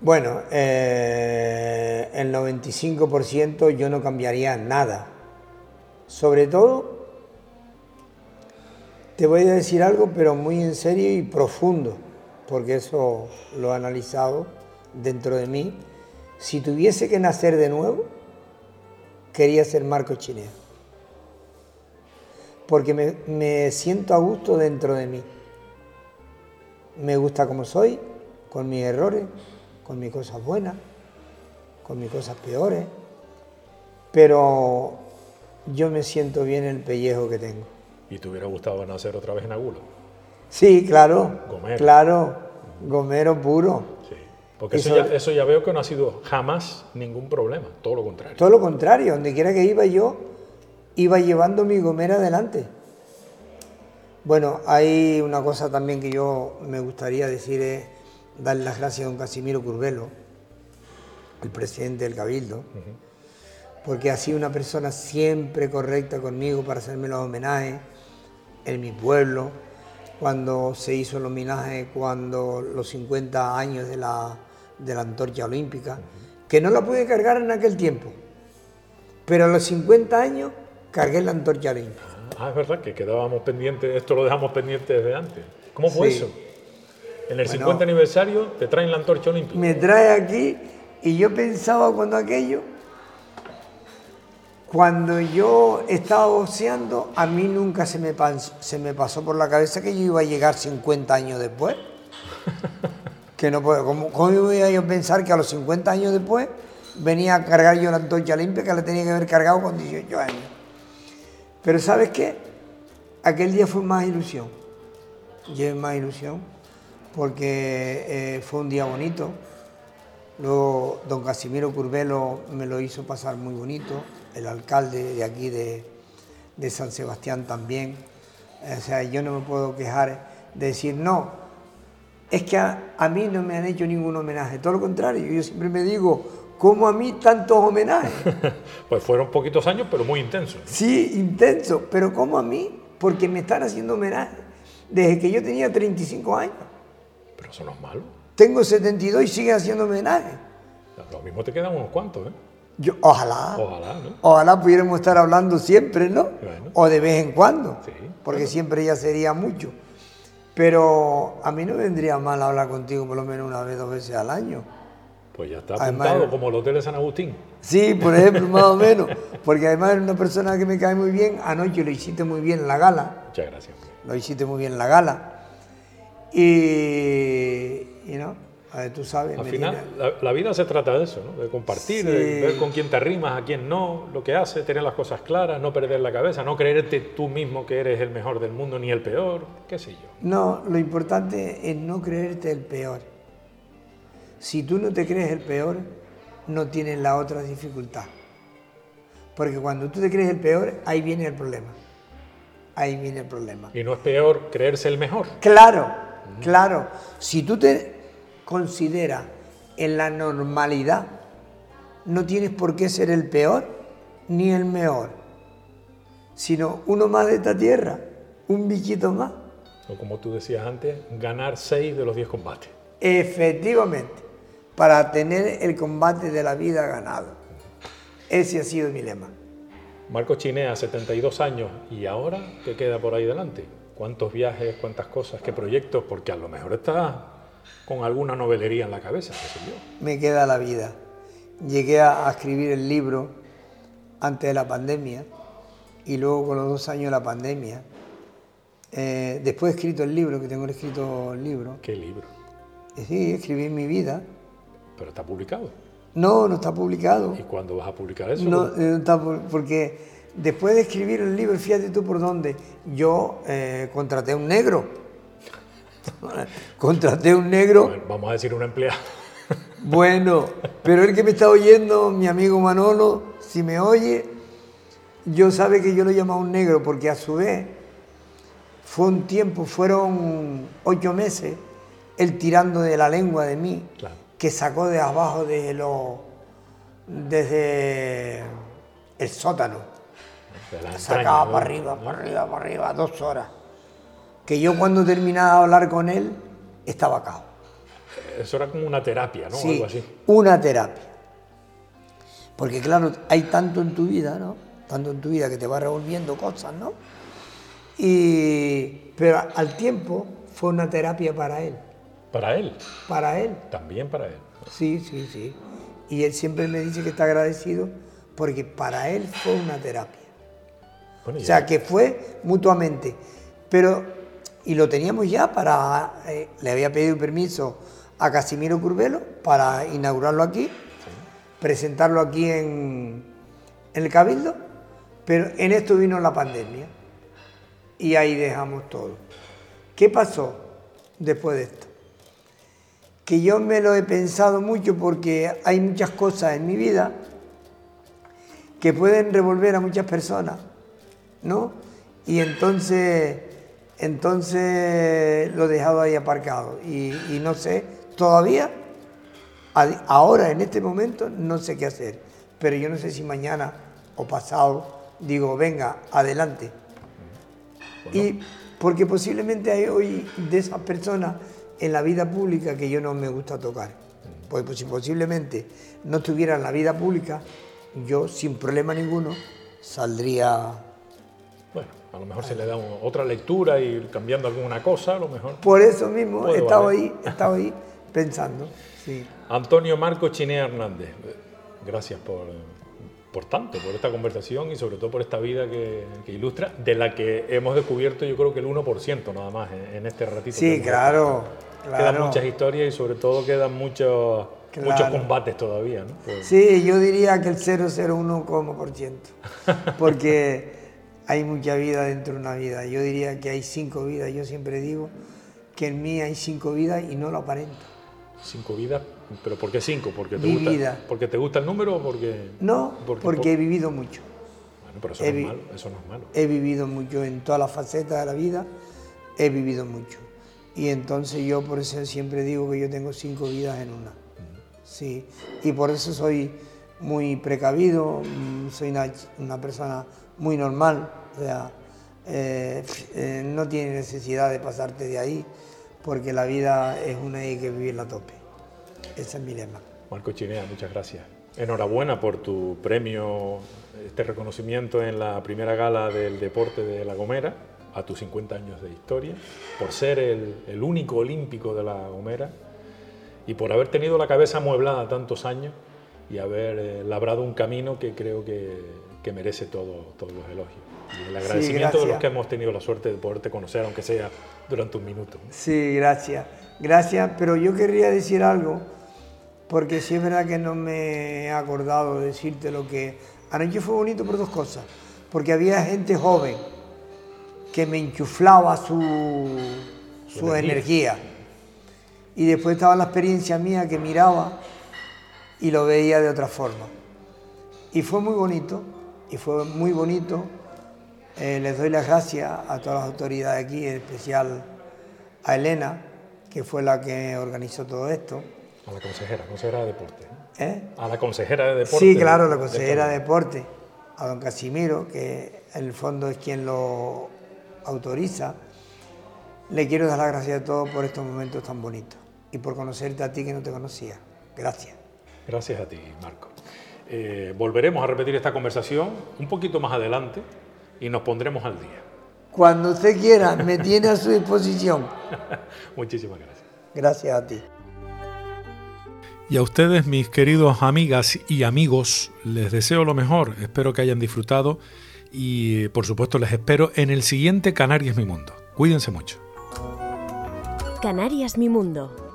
Bueno, eh, el 95% yo no cambiaría nada. Sobre todo, te voy a decir algo, pero muy en serio y profundo, porque eso lo he analizado dentro de mí. Si tuviese que nacer de nuevo, quería ser Marco Chinea. Porque me, me siento a gusto dentro de mí. Me gusta como soy, con mis errores, con mis cosas buenas, con mis cosas peores, pero yo me siento bien en el pellejo que tengo. ¿Y te hubiera gustado nacer otra vez en Agulo? Sí, claro, Gomero. claro, gomero puro. Sí. Porque eso ya, eso ya veo que no ha sido jamás ningún problema, todo lo contrario. Todo lo contrario, donde quiera que iba yo, iba llevando mi gomera adelante. Bueno, hay una cosa también que yo me gustaría decir es darle las gracias a don Casimiro Curvelo, el presidente del Cabildo, porque ha sido una persona siempre correcta conmigo para hacerme los homenajes en mi pueblo, cuando se hizo el homenaje, cuando los 50 años de la, de la antorcha olímpica, que no la pude cargar en aquel tiempo, pero a los 50 años cargué la antorcha olímpica. Ah, es verdad que quedábamos pendientes, esto lo dejamos pendiente desde antes. ¿Cómo fue Sí. eso? En el Bueno. 50 aniversario te traen la antorcha olímpica. Me trae aquí y yo pensaba cuando aquello, cuando yo estaba boxeando, a mí nunca se me, pas- se me pasó por la cabeza que yo iba a llegar 50 años después. *laughs* que no puedo, ¿cómo, cómo iba yo a pensar que a los 50 años después venía a cargar yo la antorcha limpia que la tenía que haber cargado con 18 años? Pero ¿sabes qué? Aquel día fue más ilusión. Llevé más ilusión porque eh, fue un día bonito. Luego don Casimiro Curvelo me lo hizo pasar muy bonito, el alcalde de aquí de, San Sebastián también. O sea, yo no me puedo quejar de decir, no, es que a, a mí no me han hecho ningún homenaje, todo lo contrario, yo siempre me digo, ¿cómo a mí tantos homenajes? *laughs* Pues fueron poquitos años, pero muy intensos. Sí, intenso, pero ¿cómo a mí? Porque me están haciendo homenaje desde que yo tenía 35 años. Pero eso no es malo. Tengo 72 y siguen haciendo homenaje. Lo mismo te quedan unos cuantos, ¿eh? Yo, ojalá. Ojalá, ¿no? Ojalá pudiéramos estar hablando siempre, ¿no? Bueno. O de vez en cuando, Sí. porque siempre ya sería mucho. Pero a mí no vendría mal hablar contigo por lo menos una vez, dos veces al año. Pues ya está apuntado como el Hotel de San Agustín. Sí, por ejemplo, más o menos. Porque además es una persona que me cae muy bien. Anoche lo hiciste muy bien en la gala. Muchas gracias. Lo hiciste muy bien en la gala. Y, y no, tú sabes. Al final, la, vida se trata de eso, ¿no? de compartir, de ver con quién te arrimas, a quién no, lo que hace, tener las cosas claras, no perder la cabeza, no creerte tú mismo que eres el mejor del mundo ni el peor, qué sé yo. No, lo importante es no creerte el peor. Si tú no te crees el peor, no tienes la otra dificultad. Porque cuando tú te crees el peor, ahí viene el problema. Ahí viene el problema. Y no es peor creerse el mejor. Claro, claro. Si tú te consideras en la normalidad, no tienes por qué ser el peor ni el mejor, sino uno más de esta tierra, un bichito más. O como tú decías antes, ganar seis de los diez combates. Efectivamente para tener el combate de la vida ganado. Ese ha sido mi lema. Marco Chinea, 72 años, ¿y ahora qué queda por ahí delante? ¿Cuántos viajes, cuántas cosas, qué proyectos? Porque a lo mejor está con alguna novelería en la cabeza, qué sé yo. Me queda la vida. Llegué a, escribir el libro antes de la pandemia y luego con los dos años de la pandemia. Eh, después he escrito el libro, que tengo escrito el libro. ¿Qué libro? Sí, escribí mi vida pero está publicado. No, no está publicado. ¿Y cuándo vas a publicar eso? No, no está porque después de escribir el libro, fíjate tú por dónde, yo eh, contraté a un negro. *laughs* contraté a un negro. vamos a decir un empleado. *laughs* bueno, pero el que me está oyendo, mi amigo Manolo, si me oye, yo sabe que yo lo llamo a un negro porque a su vez fue un tiempo, fueron ocho meses, él tirando de la lengua de mí. Claro que sacó de abajo de lo, desde el sótano. sacaba para arriba, para arriba, para arriba, dos horas. Que yo cuando terminaba de hablar con él, estaba acá. Eso era como una terapia, ¿no? Sí, Algo así. una terapia. Porque claro, hay tanto en tu vida, ¿no? Tanto en tu vida que te va revolviendo cosas, ¿no? Y, pero al tiempo fue una terapia para él. ¿Para él? Para él. También para él. Sí, sí, sí. Y él siempre me dice que está agradecido porque para él fue una terapia. o sea, que fue mutuamente. Pero, y lo teníamos ya para, eh, le había pedido permiso a Casimiro Curvelo para inaugurarlo aquí, presentarlo aquí en, en el Cabildo, pero en esto vino la pandemia y ahí dejamos todo. ¿Qué pasó después de esto? Que yo me lo he pensado mucho porque hay muchas cosas en mi vida que pueden revolver a muchas personas, ¿no? Y entonces, entonces lo he dejado ahí aparcado y, no sé, todavía, ahora en este momento, no sé qué hacer, pero yo no sé si mañana o pasado digo, venga, adelante. Y porque posiblemente hay hoy de esas personas en la vida pública que yo no me gusta tocar. Pues, pues si posiblemente no estuviera en la vida pública, yo sin problema ninguno saldría... Bueno, a lo mejor se le da otra lectura y cambiando alguna cosa, a lo mejor... Por eso mismo he estado ahí, he estado ahí pensando. Sí. Antonio Marco Chinea Hernández, gracias por, por tanto, por esta conversación y sobre todo por esta vida que, ilustra, de la que hemos descubierto yo creo que el 1% nada más en, este ratito. Sí, claro. Quedan muchas historias y sobre todo quedan muchos, muchos combates todavía. ¿no? Sí, yo diría que el 0,01%, porque *laughs* hay mucha vida dentro de una vida. Yo diría que hay cinco vidas. Yo siempre digo que en mí hay cinco vidas y no lo aparento. ¿Cinco vidas? ¿Pero por qué cinco? ¿Porque te, gusta, ¿Porque te gusta el número o porque...? No, porque, he vivido mucho. Bueno, pero eso, no es malo, eso no es malo. He vivido mucho en todas las facetas de la vida, he vivido mucho. Y entonces yo por eso siempre digo que yo tengo cinco vidas en una. Sí, y por eso soy muy precavido, mm, soy una, persona muy normal, o sea, eh, eh, no tiene necesidad de pasarte de ahí, porque la vida es una y hay que vivirla a tope. Ese es mi lema. Marco Chinea, muchas gracias. Enhorabuena por tu premio, este reconocimiento en la primera gala del deporte de La Gomera a tus 50 años de historia, por ser el, único olímpico de La Gomera y por haber tenido la cabeza amueblada tantos años y haber eh, labrado un camino que creo que, que merece todo, todos los elogios. Y el agradecimiento de los que hemos tenido la suerte de poderte conocer, aunque sea durante un minuto. Sí, gracias. Gracias, pero yo querría decir algo, porque sí es verdad que no me he acordado de decirte lo que... Anoche fue bonito por dos cosas, porque había gente joven que me enchuflaba su, su, energía. Y después estaba la experiencia mía que miraba y lo veía de otra forma. Y fue muy bonito, y fue muy bonito. Eh, les doy las gracias a todas las autoridades aquí, en especial a Elena, que fue la que organizó todo esto. A la consejera, consejera de deporte. ¿Eh? A la consejera de deporte. Sí, claro, la consejera de, deporte, a don Casimiro, que en el fondo es quien lo autoriza. Le quiero dar las gracias a todos por estos momentos tan bonitos y por conocerte a ti que no te conocía. Gracias. Gracias a ti, Marco. Eh, volveremos a repetir esta conversación un poquito más adelante y nos pondremos al día. Cuando usted quiera, me tiene a su disposición. *laughs* Muchísimas gracias. Gracias a ti. Y a ustedes, mis queridos amigas y amigos, les deseo lo mejor. Espero que hayan disfrutado y, por supuesto, les espero en el siguiente Canarias Mi Mundo. Cuídense mucho. Canarias Mi Mundo